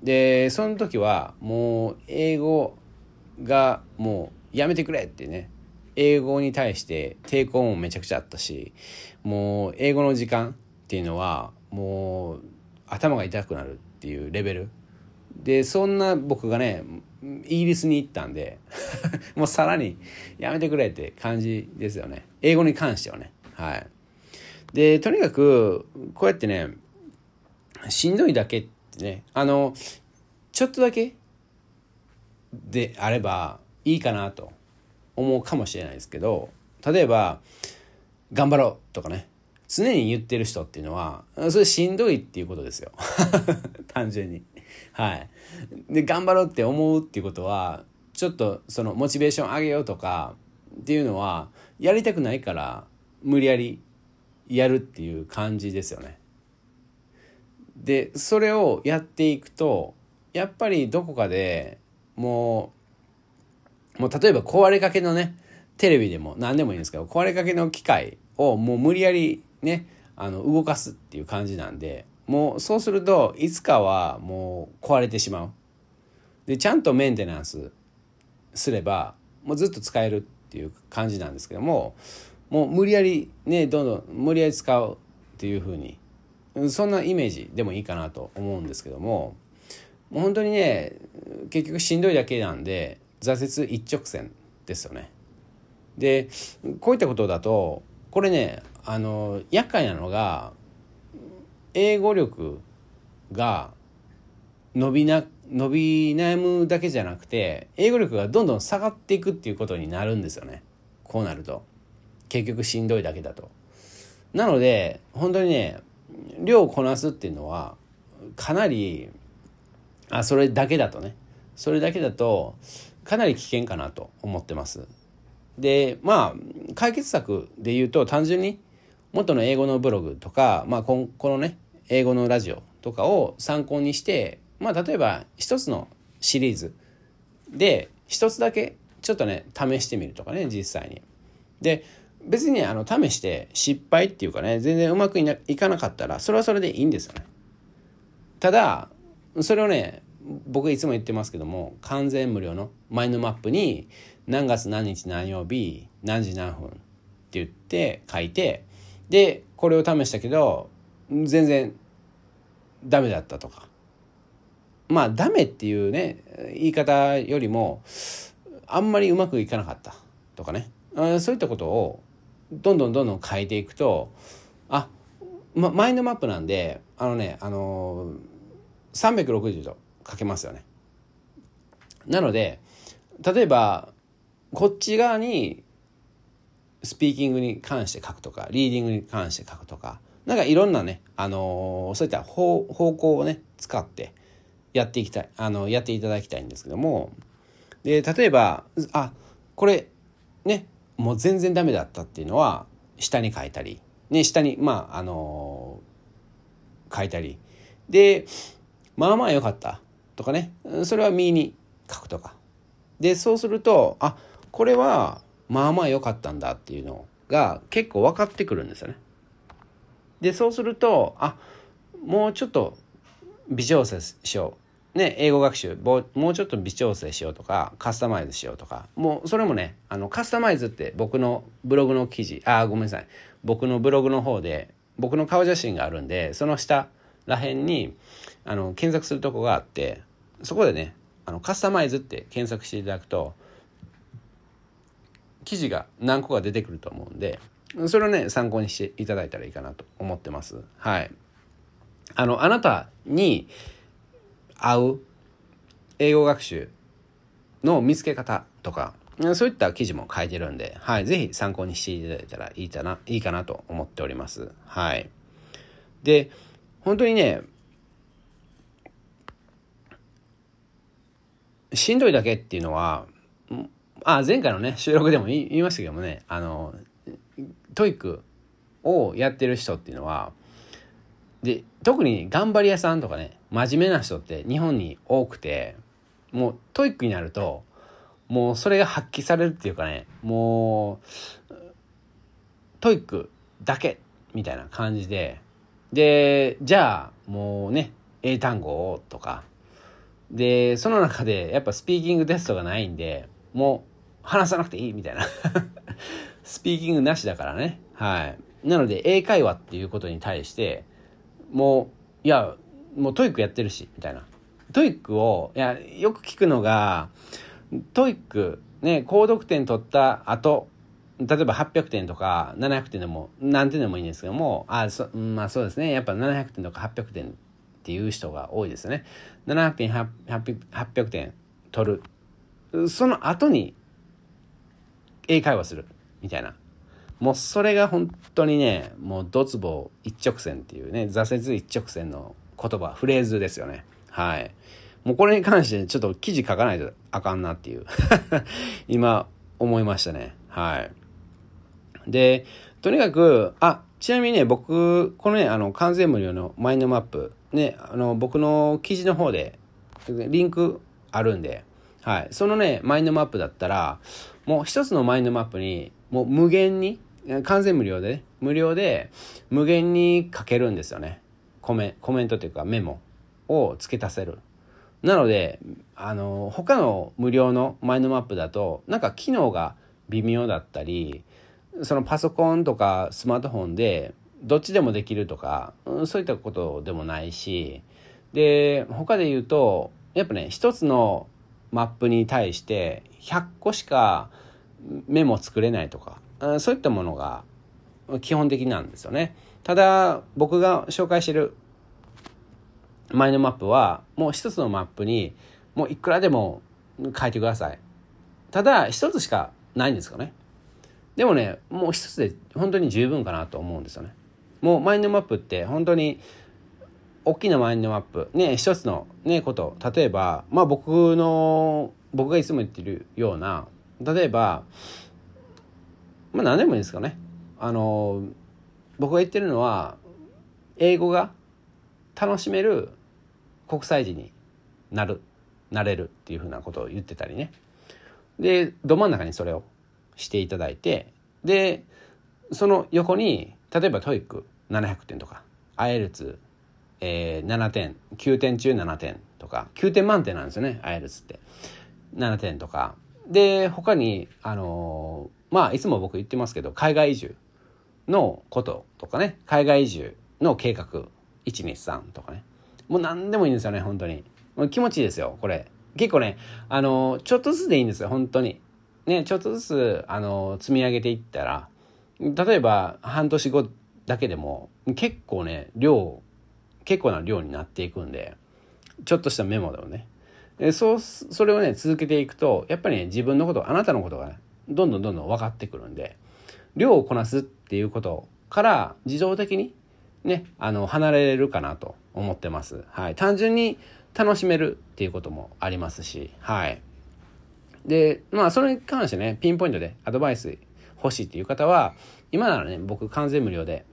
でその時はもう英語がもうやめてくれってね英語に対して抵抗もめちゃくちゃあったしもう英語の時間っていうのはもう頭が痛くなるっていうレベル。でそんな僕がねイギリスに行ったんで もうさらにやめてくれって感じですよね。英語に関してはね。はい。でとにかくこうやってねしんどいだけってねあのちょっとだけであればいいかなと思うかもしれないですけど例えば「頑張ろう」とかね常に言ってる人っていうのはそれしんどいっていうことですよ。単純に。はい。で頑張ろうって思うっていうことはちょっとそのモチベーション上げようとかっていうのはやりたくないから無理やりやるっていう感じですよね。でそれをやっていくとやっぱりどこかでもうもう例えば壊れかけのねテレビでも何でもいいんですけど壊れかけの機械をもう無理やりねあの動かすっていう感じなんでもうそうするといつかはもう壊れてしまう。でちゃんとメンテナンスすればもうずっと使えるっていう感じなんですけどももう無理やりねどんどん無理やり使うっていう風に。そんなイメージでもいいかなと思うんですけども。もう本当にね結局しんどいだけなんで挫折一直線ですよね。でこういったことだとこれねあの厄介なのが英語力が伸びな伸び悩むだけじゃなくて英語力がどんどん下がっていくっていうことになるんですよね。こうなると。結局しんどいだけだと。なので本当にね量をこなすっていうのはかなりあそれだけだとね。それだけだとかなり危険かなと思ってます。でまあ解決策で言うと単純に元の英語のブログとか、まあ、このね英語のラジオとかを参考にして、まあ、例えば一つのシリーズで一つだけちょっとね試してみるとかね実際に。で別にあの試して失敗っていうかね全然うまくいかなかったらそれはそれでいいんですよね。ただそれをね僕いつも言ってますけども完全無料のマインドマップに何月何日何曜日何時何分って言って書いてでこれを試したけど全然ダメだったとかまあダメっていうね言い方よりもあんまりうまくいかなかったとかねそういったことをどんどんどんどん変えていくとあ、ま、マインドマップなんであのねあの360度かけますよね。なので例えばこっち側にスピーキングに関して書くとかリーディングに関して書くとかなんかいろんなね、あのー、そういった方向をね使ってやっていきたいあのやっていただきたいんですけどもで例えばあこれねもう全然ダメだったっていうのは下に書いたり、ね、下にまああのー、書いたり。でまあまあ良かった。とかね。それは右に書くとか。でそうするとあこれはまあまあ良かったんだっていうのが結構分かってくるんですよね。でそうするとあもうちょっと微調整しよう。ね、英語学習もうちょっと微調整しようとかカスタマイズしようとかもうそれもねあのカスタマイズって僕のブログの記事あごめんなさい僕のブログの方で僕の顔写真があるんでその下らへんにあの検索するとこがあってそこでねあのカスタマイズって検索していただくと記事が何個か出てくると思うんでそれをね参考にしていただいたらいいかなと思ってます。はい。あのあなたに合う英語学習の見つけ方とかそういった記事も書いてるんで、はい、ぜひ参考にしていただいたらいいかな、いいかなと思っております。はい。で、本当にね、しんどいだけっていうのは、あ、前回のね、収録でも言いましたけどもね、あの、 TOEIC をやってる人っていうのは、で、特に頑張り屋さんとかね、真面目な人って日本に多くて、もう TOEIC になると、もうそれが発揮されるっていうかね、もう、 TOEIC だけみたいな感じで、で、じゃあもうね、英単語をとか、で、その中でやっぱスピーキングテストがないんで、もう話さなくていいみたいな。スピーキングなしだからね。はい。なので、英会話っていうことに対して、もう、いや、もう TOEIC やってるし、みたいな。 TOEIC を、いや、よく聞くのが、 TOEIC、ね、高得点取った後、例えば800点とか700点でも何点でもいいんですけども、あ、そまあそうですね。やっぱ700点とか800点っていう人が多いですね。700点、800, 800点取る。その後に英会話する。みたいな。もうそれが本当にね、もうドツボ一直線っていうね、挫折一直線の言葉、フレーズですよね。はい。もうこれに関してちょっと記事書かないとあかんなっていう 今思いましたね。はい。で、とにかく、あ、ちなみにね、僕、このね、あの、完全無料のマインドマップ、ね、あの、僕の記事の方で、リンクあるんで、はい。そのね、マインドマップだったら、もう一つのマインドマップに、もう無限に、完全無料で、ね無料で、無限に書けるんですよね。コメコメントというかメモを付け足せる。なので、あの、他の無料のマインドマップだと、なんか機能が微妙だったり、そのパソコンとかスマートフォンでどっちでもできるとか、そういったことでもないし、で、他で言うと、やっぱね、一つのマップに対して100個しかメモ作れないとか、そういったものが基本的なんですよね。ただ、僕が紹介してるマインドマップは、もう一つのマップに、もういくらでも書いてください。ただ、一つしかないんですよね。でもね、もう一つで本当に十分かなと思うんですよね。もうマインドマップって本当に大きなマインドマップ、ね、一つのね、こと、例えば、まあ僕の、僕がいつも言ってるような、例えば、まあ何でもいいんですかね。あの、僕が言ってるのは、英語が楽しめる国際人になる、なれるっていうふうなことを言ってたりね。で、ど真ん中にそれをしていただいて、で、その横に、例えば TOEIC 700点とか、 IELTS、えー、7点、9点中7点とか、9点満点なんですよね、 IELTS って。7点とか。で、他に、あのー、まあ、いつも僕言ってますけど、海外移住のこととかね、海外移住の計画、123とかね。もう何でもいいんですよね、本当に。もう気持ちいいですよ、これ。結構ね、あの、ちょっとずつでいいんですよ、本当に。ね、ちょっとずつ、あの、積み上げていったら、例えば半年後だけでも結構ね量結構な量になっていくんでちょっとしたメモでもねそうそれをね続けていくとやっぱりね自分のことあなたのことが、ね、どんどんどんどん分かってくるんで量をこなすっていうことから自動的にねあの離れるかなと思ってます。はい、単純に楽しめるっていうこともありますしはいでまあそれに関してねピンポイントでアドバイス欲しいっていう方は、今ならね、僕完全無料で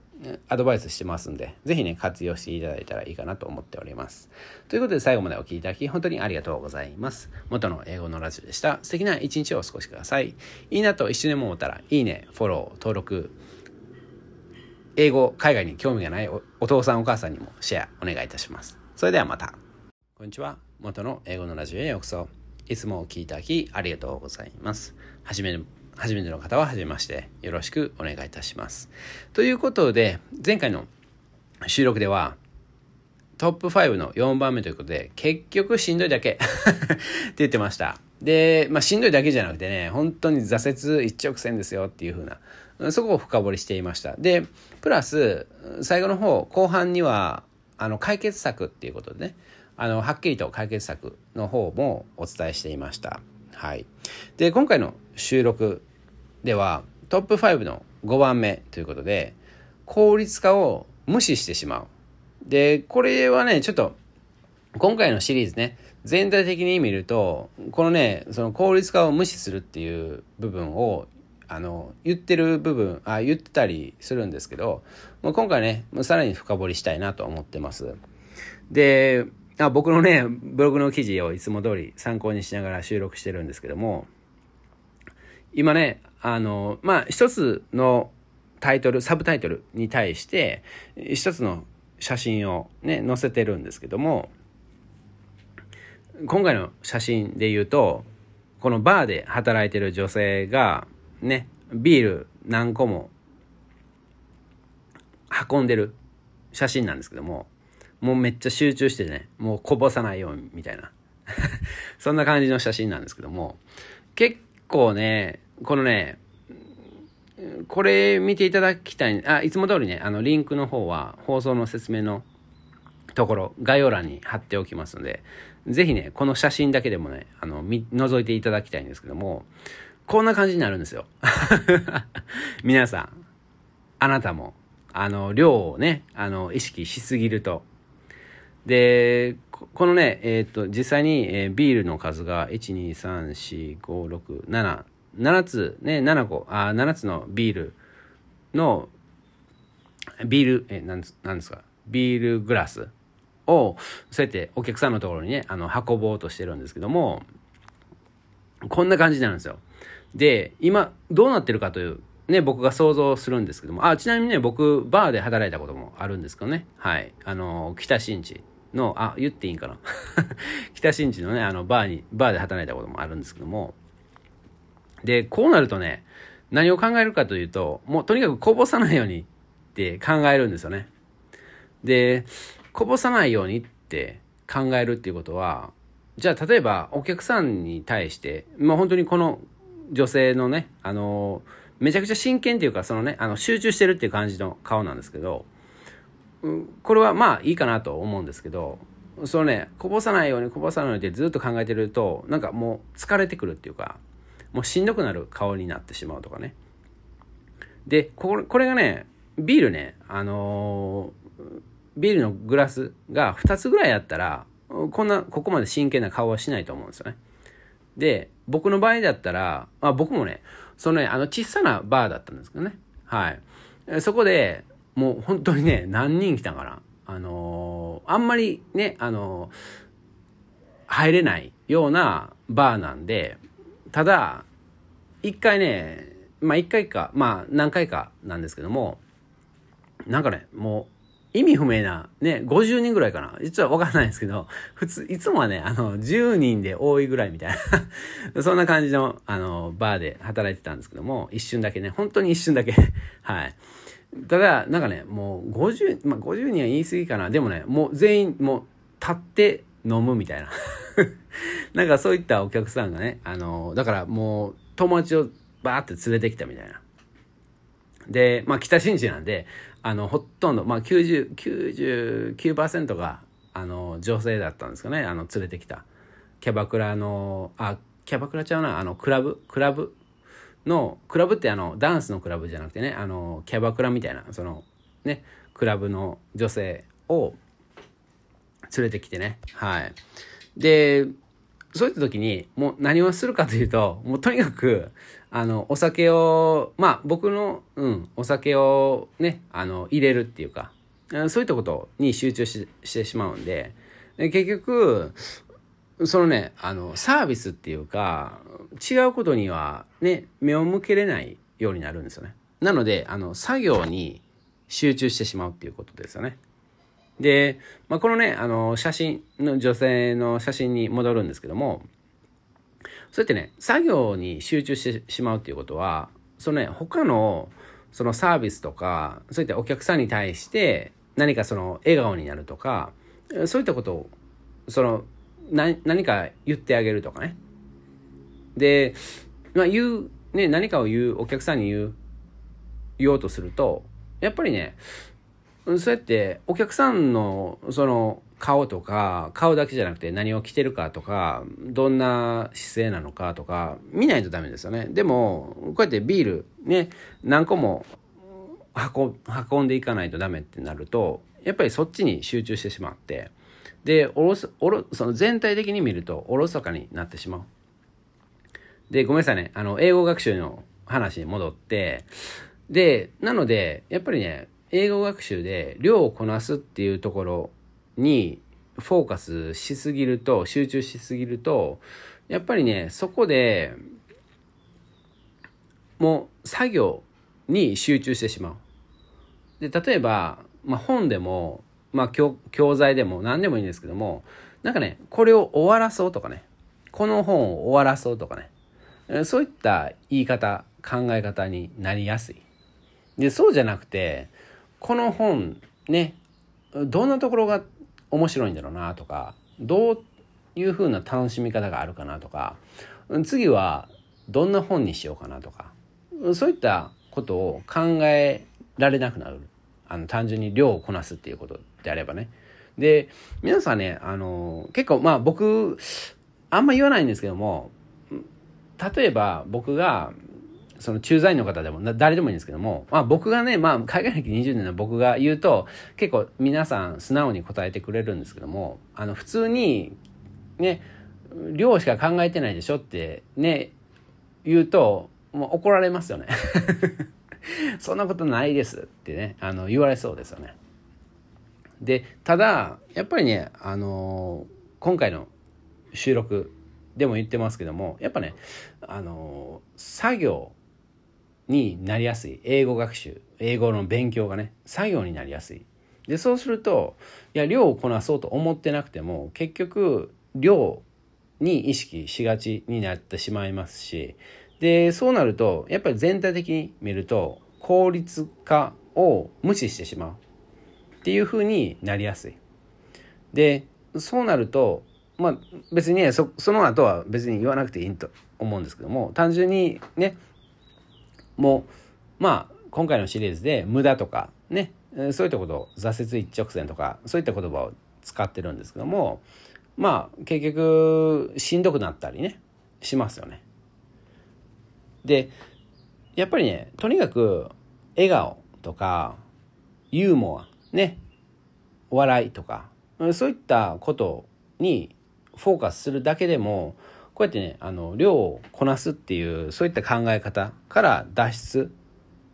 アドバイスしてますんで、ぜひね、活用していただいたらいいかなと思っております。ということで最後までお聴きいただき、本当にありがとうございます。元の英語のラジオでした。素敵な一日をお過ごしください。いいなと一緒に思ったら、いいね、フォロー、登録、英語、海外に興味がないお父さんお母さんにもシェアお願いいたします。それではまた。こんにちは。元の英語のラジオへようこそ。いつもお聴きいただきありがとうございます。はじめ初めての方は初めましてよろしくお願いいたします。ということで、前回の収録では、トップ5の4番目ということで、結局しんどいだけ って言ってました。で、まあしんどいだけじゃなくてね、本当に挫折一直線ですよっていう風な、そこを深掘りしていました。で、プラス、最後の方、後半には、あの、解決策っていうことでね、あの、はっきりと解決策の方もお伝えしていました。はい。で、今回の収録ではトップ5の5番目ということで、効率化を無視してしまう。で、これはね、ちょっと今回のシリーズね、全体的に見ると、このね、その効率化を無視するっていう部分をあの言ってる部分あ言ってたりするんですけどもう今回ねもうさらに深掘りしたいなと思ってます。であ僕のねブログの記事をいつも通り参考にしながら収録してるんですけども今ねあのまあ一つのタイトルサブタイトルに対して一つの写真をね載せてるんですけども今回の写真で言うとこのバーで働いてる女性がね、ビール何個も運んでる写真なんですけども、もうめっちゃ集中してね、もうこぼさないようにみたいな。そんな感じの写真なんですけども、結構ね、このね、これ見ていただきたい、あ、いつも通りね、あの、リンクの方は放送の説明のところ、概要欄に貼っておきますので、ぜひね、この写真だけでもね、あの、覗いていただきたいんですけども、こんな感じになるんですよ。皆さん、あなたも、あの、量をね、あの、意識しすぎると。で、このね、えっ、と、実際に、えー、ビールの数が、1、2、3、4、5、6、7、7つ、ね、7個、あ、7つのビールの、ビール、え、なんなんですか、ビールグラスを、そうやってお客さんのところにね、あの、運ぼうとしてるんですけども、こんな感じになるんですよ。で、今、どうなってるかという、ね、僕が想像するんですけども、あ、ちなみにね、僕、バーで働いたこともあるんですけどね。はい。あの、北新地の、あ、言っていいんかな。北新地のね、あの、バーに、バーで働いたこともあるんですけども、で、こうなるとね、何を考えるかというと、もうとにかくこぼさないようにって考えるんですよね。で、こぼさないようにって考えるっていうことは、じゃあ例えばお客さんに対して、まあ本当にこの女性のね、あのめちゃくちゃ真剣っていうか、そのね、あの、集中してるっていう感じの顔なんですけど、これはまあいいかなと思うんですけど、そのね、こぼさないようにこぼさないようにってずっと考えてると、なんかもう疲れてくるっていうか、もうしんどくなる顔になってしまうとかね。で、これこれがね、ビールね、あのー、ビールのグラスが2つぐらいあったら、こんな、ここまで真剣な顔はしないと思うんですよね。で、僕の場合だったら、まあ僕もね、そのね、あの小さなバーだったんですけどね。はい。そこで、もう本当にね、何人来たかな。あのー、あんまりね、あのー、入れないようなバーなんで、ただ、一回ね、まあ一回か、まあ何回かなんですけども、なんかね、もう意味不明な、ね、50人ぐらいかな。実はわかんないんですけど、普通、いつもはね、あの、10人で多いぐらいみたいな そんな感じの、あの、バーで働いてたんですけども、一瞬だけね、本当に一瞬だけ はい。ただ、なんかね、もう50、まあ、50人は言い過ぎかな。でもね、もう全員、もう、立って飲むみたいな なんかそういったお客さんがね、あの、だからもう、友達をバーって連れてきたみたいな。で、まあ、北新地なんで、あの、ほとんど、まあ90、99%が、あの、女性だったんですかね、あの、連れてきた。キャバクラの、あ、キャバクラちゃうな、あの、クラブ、クラブ？の、クラブってあの、ダンスのクラブじゃなくてね、あの、キャバクラみたいな、その、ね、クラブの女性を連れてきてね、はい。で、そういった時に、もう何をするかというと、もうとにかく、あの、お酒を、まあ僕の、うん、お酒をね、あの、入れるっていうか、そういったことに集中してしまうんで、結局、そのね、あの、サービスっていうか、違うことにはね、目を向けれないようになるんですよね。なので、あの、作業に集中してしまうっていうことですよね。で、まあ、このね、あの、写真の女性の写真に戻るんですけども、そうやってね、作業に集中してしまうっていうことは、そのね、他のそのサービスとか、そういったお客さんに対して何かその笑顔になるとか、そういったことを、その、何か言ってあげるとかね。で、まあ言う、ね、何かを言う、お客さんに言う、言おうとすると、やっぱりね、そうやってお客さんのその顔とか顔だけじゃなくて何を着てるかとかどんな姿勢なのかとか見ないとダメですよね。でもこうやってビールね何個も運んでいかないとダメってなるとやっぱりそっちに集中してしまってでおろすおろその全体的に見るとおろそかになってしまう。でごめんなさいね。あの英語学習の話に戻ってでなのでやっぱりね英語学習で量をこなすっていうところにフォーカスしすぎると集中しすぎるとやっぱりねそこでもう作業に集中してしまう。で例えば、まあ、本でも、まあ教、教材でも何でもいいんですけどもなんかねこれを終わらそうとかねこの本を終わらそうとかねそういった言い方考え方になりやすい。でそうじゃなくてこの本ねどんなところが面白いんだろうなとかどういうふうな楽しみ方があるかなとか次はどんな本にしようかなとかそういったことを考えられなくなる。あの単純に量をこなすっていうことであればね。で皆さんねあの結構まあ僕あんま言わないんですけども例えば僕がその駐在員の方でも誰でもいいんですけども、まあ僕がね、まあ海外歴20年の僕が言うと結構皆さん素直に答えてくれるんですけども、あの普通にね、量しか考えてないでしょってね、言うと、もう怒られますよね。そんなことないですってね、あの言われそうですよね。で、ただ、やっぱりね、あの今回の収録でも言ってますけども、やっぱね、あの作業になりやすい。英語学習。英語の勉強がね作業になりやすい。でそうするといや量をこなそうと思ってなくても結局量に意識しがちになってしまいますし。でそうなるとやっぱり全体的に見ると効率化を無視してしまう。っていうふうになりやすい。でそうなるとまあ別にねそその後は別に言わなくていいと思うんですけども単純にねもまあ今回のシリーズで無駄とかねそういったことを挫折一直線とかそういった言葉を使ってるんですけどもまあ結局しんどくなったりねしますよね。でやっぱりねとにかく笑顔とかユーモアねお笑いとかそういったことにフォーカスするだけでもこうやってね、あの、量をこなすっていう、そういった考え方から脱出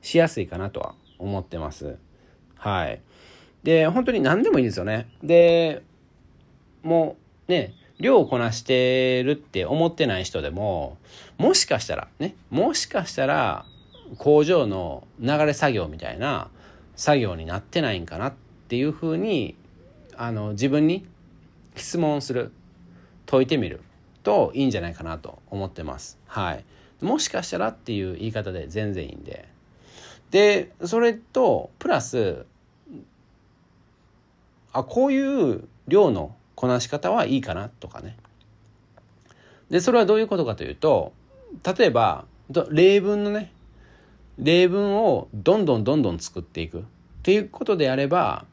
しやすいかなとは思ってます。はい。で、本当に何でもいいんですよね。で、もうね、量をこなしてるって思ってない人でも、もしかしたら、ね、もしかしたら、工場の流れ作業みたいな作業になってないんかなっていうふうに、あの、自分に質問する。解いてみる。といいんじゃないかなと思ってます。はい。もしかしたらっていう言い方で全然いいんで。で、それと、プラス、あ、こういう量のこなし方はいいかなとかね。で、それはどういうことかというと、例えば、例文のね、例文をどんどんどんどん作っていくっていうことであれば、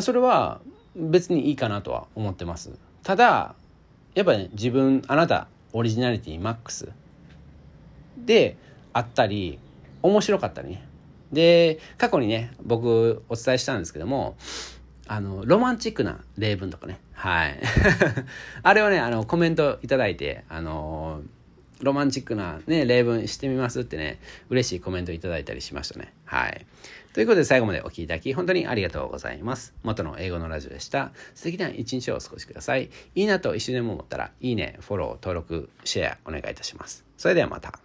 それは別にいいかなとは思ってます。ただ、やっぱね自分あなたオリジナリティマックス。であったり面白かったりね。で過去にね僕お伝えしたんですけどもあのロマンチックな例文とかね。はい。あれをねあのコメントいただいてあのロマンチックなね例文してみますってね嬉しいコメントいただいたりしましたねはいということで最後までお聴きいただき本当にありがとうございます。元の英語のラジオでした。素敵な一日をお過ごしください。いいなと一緒でも思ったら、いいね、フォロー、登録、シェアお願いいたします。それではまた。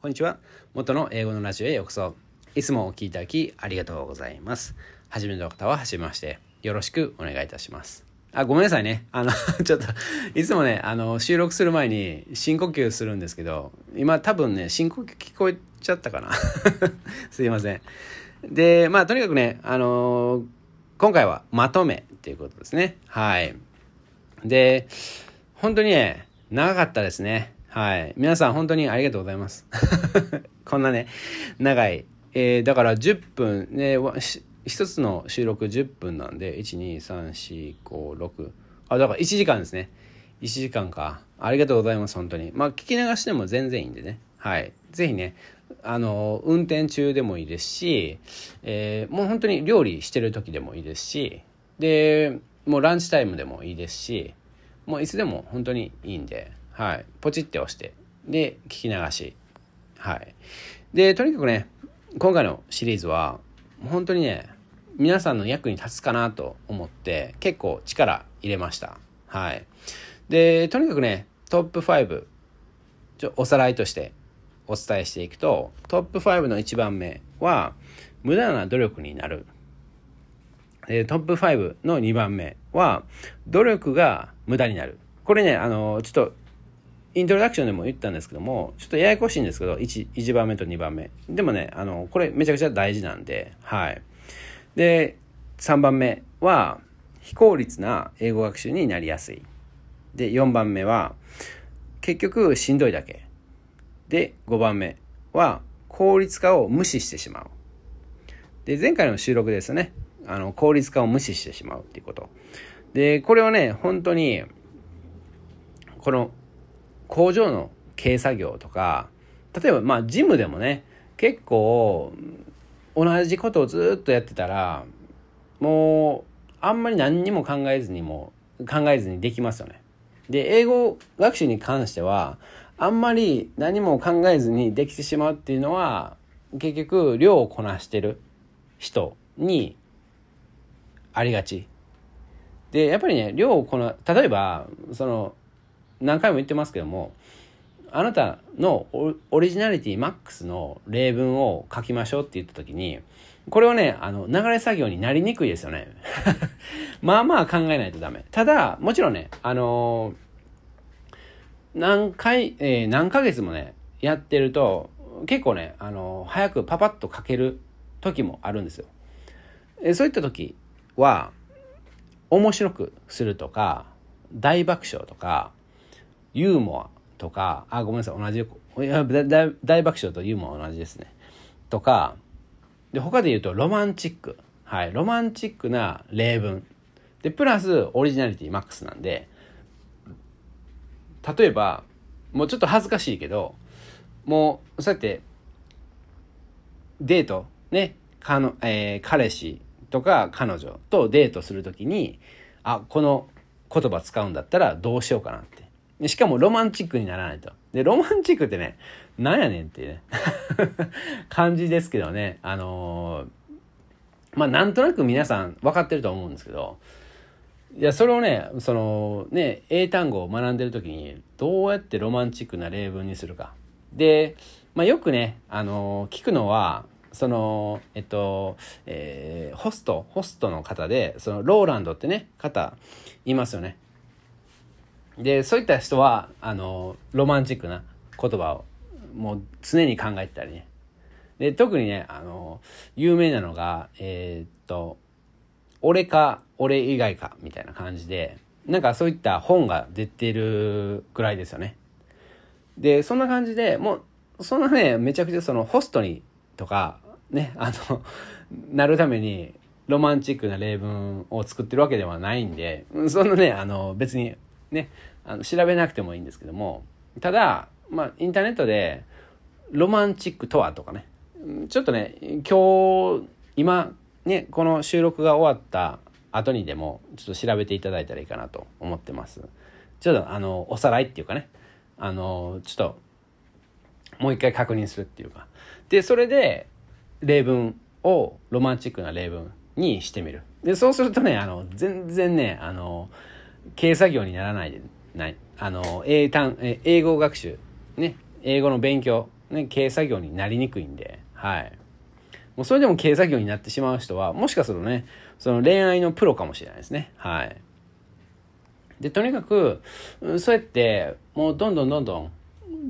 こんにちは。元の英語のラジオへようこそ。いつもお聴きいただきありがとうございます。初めての方は初めまして。よろしくお願いいたします。あ、ごめんなさいね。あの ちょっと、いつもね、あの、収録する前に深呼吸するんですけど、今多分ね、深呼吸聞こえちゃったかな すいません。で、まあ、とにかくね、あの、今回はまとめっていうことですね。はい。で、本当にね、長かったですね。はい。皆さん本当にありがとうございます。こんなね、長い。えー、だから10分ね、一つの収録10分なんで123456あだから1時間ですね。1時間か。ありがとうございます本当に。まあ聞き流しても全然いいんでね。はい。是非ねあの運転中でもいいですし、えー、もう本当に料理してる時でもいいですしでもうランチタイムでもいいですしもういつでも本当にいいんで、はい、ポチって押してで聞き流し。はい。でとにかくね今回のシリーズは本当にね皆さんの役に立つかなと思って結構力入れました。はい。でとにかくねトップ5ちょおさらいとしてお伝えしていくとトップ5の1番目は無駄な努力になる。トップ5の2番目は努力が無駄になる。これねあのちょっとイントロダクションでも言ったんですけどもちょっとややこしいんですけど 1, 1番目と2番目。でもねあのこれめちゃくちゃ大事なんではい。で3番目は非効率な英語学習になりやすい。で4番目は結局しんどいだけ。で5番目は効率化を無視してしまう。で前回の収録ですね。あの効率化を無視してしまうっていうこと。でこれをね本当にこの工場の軽作業とか例えばまあジムでもね結構同じことをずっとやってたらもうあんまり何にも考えずにも考えずにできますよね。で英語学習に関してはあんまり何も考えずにできてしまうっていうのは結局量をこなしてる人にありがち。でやっぱりね量をこな例えばその何回も言ってますけどもあなたのオリジナリティマックスの例文を書きましょうって言った時にこれはねあの流れ作業になりにくいですよね。まあまあ考えないとダメ。ただもちろんねあのー、何回、えー、何ヶ月もねやってると結構ねあのー、早くパパッと書ける時もあるんですよ。えそういった時は面白くするとか大爆笑とかユーモアとかあごめんなさい同じ大爆笑とユーモア同じですね。とかで他で言うとロマンチック。はいロマンチックな例文。でプラスオリジナリティマックスなんで例えばもうちょっと恥ずかしいけどもうそうやってデートねかの、えー、彼氏とか彼女とデートする時にあこの言葉使うんだったらどうしようかなしかもロマンチックにならないと。で、ロマンチックってね、なんやねんっていうね 感じですけどね。あのー、まあ、なんとなく皆さん分かってると思うんですけど、いや、それをね、その、ね、英単語を学んでる時に、どうやってロマンチックな例文にするか。で、まあ、よくね、あのー、聞くのは、その、えっと、えー、ホスト、ホストの方で、その、ローランドってね、方、いますよね。でそういった人はあのロマンチックな言葉をもう常に考えてたりね。で特にねあの有名なのがえー、っと「俺か俺以外か」みたいな感じでなんかそういった本が出てるくらいですよね。でそんな感じでもうそんなねめちゃくちゃそのホストにとかねあのなるためにロマンチックな例文を作ってるわけではないんでそんなねあの別にね、あの調べなくてもいいんですけども、ただ、まあ、インターネットで、ロマンチックとはとかね、ちょっとね、今日、今、ね、この収録が終わった後にでも、ちょっと調べていただいたらいいかなと思ってます。ちょっと、あの、おさらいっていうかね、あの、ちょっと、もう一回確認するっていうか。で、それで、例文をロマンチックな例文にしてみる。で、そうするとね、あの、全然ね、あの、軽作業にならないでない。あの英単英語学習。ね。英語の勉強。ね。軽作業になりにくいんで。はい。もうそれでも軽作業になってしまう人はもしかするとねその恋愛のプロかもしれないですね。はい。でとにかくそうやってもうどんどんどんどん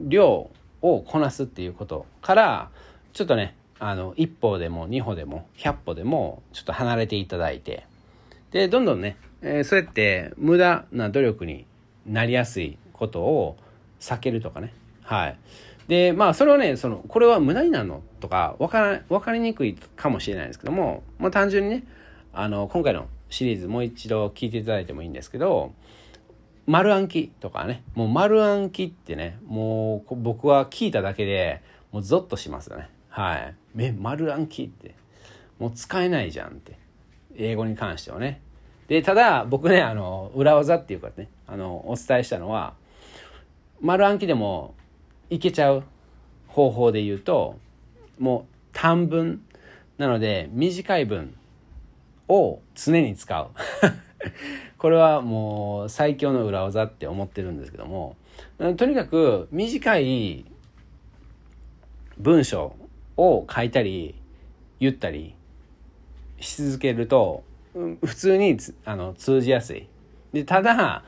量をこなすっていうことからちょっとねあの一歩でも二歩でも百歩でもちょっと離れていただいて。でどんどんねえー、そうやって無駄な努力になりやすいことを避けるとかね。はい。でまあそれはねそのこれは無駄になるのとか分から分かりにくいかもしれないですけども、まあ、単純にねあの今回のシリーズもう一度聞いていただいてもいいんですけど丸暗記とかね。もう丸暗記ってねもう僕は聞いただけでもうゾッとしますよね。はい。え丸暗記って。もう使えないじゃんって。英語に関してはね。でただ僕ねあの裏技っていうかねあのお伝えしたのは丸暗記でもいけちゃう方法で言うともう短文なので短い文を常に使う。これはもう最強の裏技って思ってるんですけどもとにかく短い文章を書いたり言ったりし続けると普通にあの通じやすい。でただ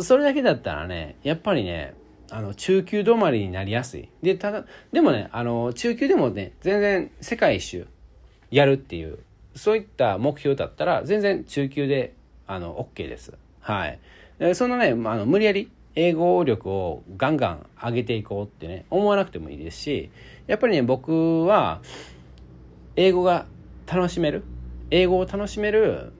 それだけだったらねやっぱりねあの中級止まりになりやすい。でただでもねあの中級でもね全然世界一周やるっていうそういった目標だったら全然中級であの OK です。はい。そのね、あの無理やり英語力をガンガン上げていこうってね思わなくてもいいですしやっぱりね僕は英語が楽しめる英語を楽しめる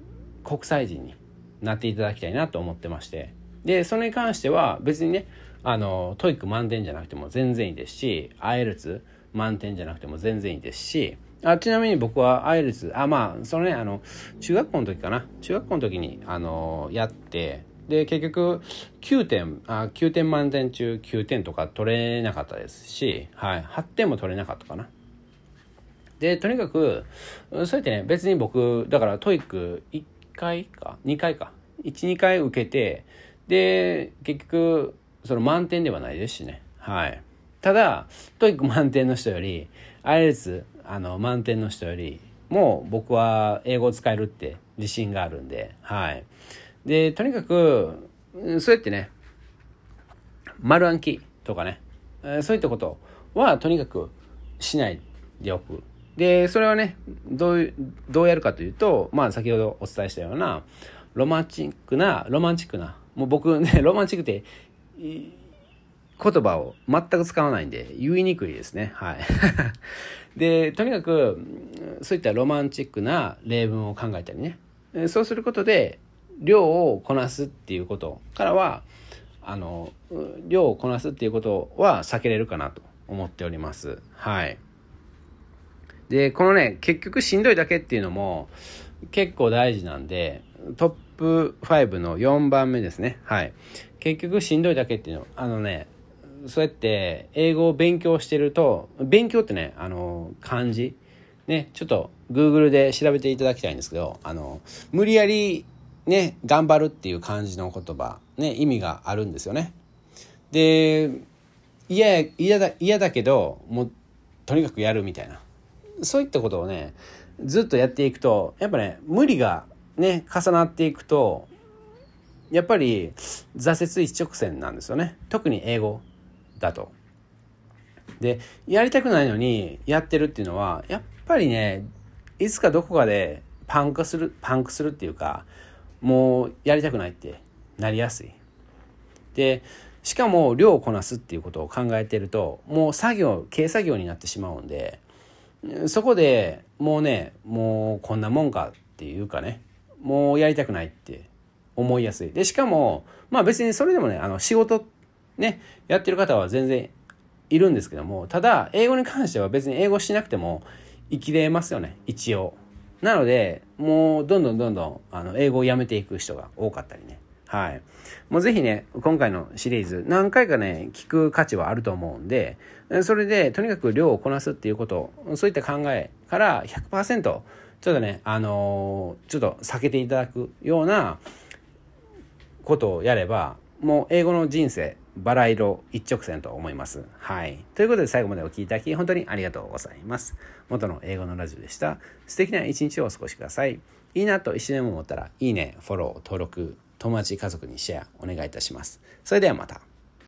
国際人になっていただきたいなと思ってまして。でそれに関しては別にねあの TOEIC 満点じゃなくても全然いいですし IELTS満点じゃなくても全然いいですしあちなみに僕は IELTS あまあそのねあの中学校の時かな。中学校の時にあのやってで結局9点あ9点満点中9点とか取れなかったですし、はい、8点も取れなかったかな。でとにかくそうやってね別に僕だから TOEIC 1回か2回か12回受けてで結局その満点ではないですしね。はい。ただ TOEIC 満点の人より IELTS あの満点の人よりもう僕は英語を使えるって自信があるんで。はい。でとにかくそうやってね丸暗記とかねそういったことはとにかくしないでおく。でそれはねどうどうやるかというとまあ先ほどお伝えしたようなロマンチックなロマンチックなもう僕ね ロマンチックって言葉を全く使わないんで言いにくいですね。はい。で、とにかくそういったロマンチックな例文を考えたりね。そうすることで量をこなすっていうことからはあの量をこなすっていうことは避けれるかなと思っております。はい。で、このね、結局しんどいだけっていうのも結構大事なんで、トップ5の4番目ですね。はい。結局しんどいだけっていうの、あのね、そうやって英語を勉強してると勉強ってねあの漢字ねちょっと Google で調べていただきたいんですけどあの無理やりね頑張るっていう漢字の言葉ね意味があるんですよね。で嫌嫌だ嫌だけどもうとにかくやるみたいなそういったことをねずっとやっていくとやっぱね無理がね重なっていくとやっぱり挫折一直線なんですよね特に英語だと。でやりたくないのにやってるっていうのはやっぱりねいつかどこかでパンクするパンクするっていうかもうやりたくないってなりやすい。でしかも量をこなすっていうことを考えてるともう作業軽作業になってしまうんでそこでもうねもうこんなもんかっていうかねもうやりたくないって思いやすい。でしかもまあ別にそれでもねあの仕事ね、やってる方は全然いるんですけども、ただ、英語に関しては別に英語しなくても生きれますよね、一応。なので、もうどんどんどんどん、あの、英語をやめていく人が多かったりね。はい。もうぜひね、今回のシリーズ、何回かね、聞く価値はあると思うんで、それで、とにかく量をこなすっていうこと、そういった考えから100%、ちょっとね、あのー、ちょっと避けていただくようなことをやれば、もう英語の人生、バラ色一直線と思います。はい。ということで最後までお聴きいただき本当にありがとうございます。元の英語のラジオでした。素敵な一日をお過ごしください。いいなと一緒に思ったら、いいね、フォロー、登録、友達、家族にシェアお願いいたします。それではまた。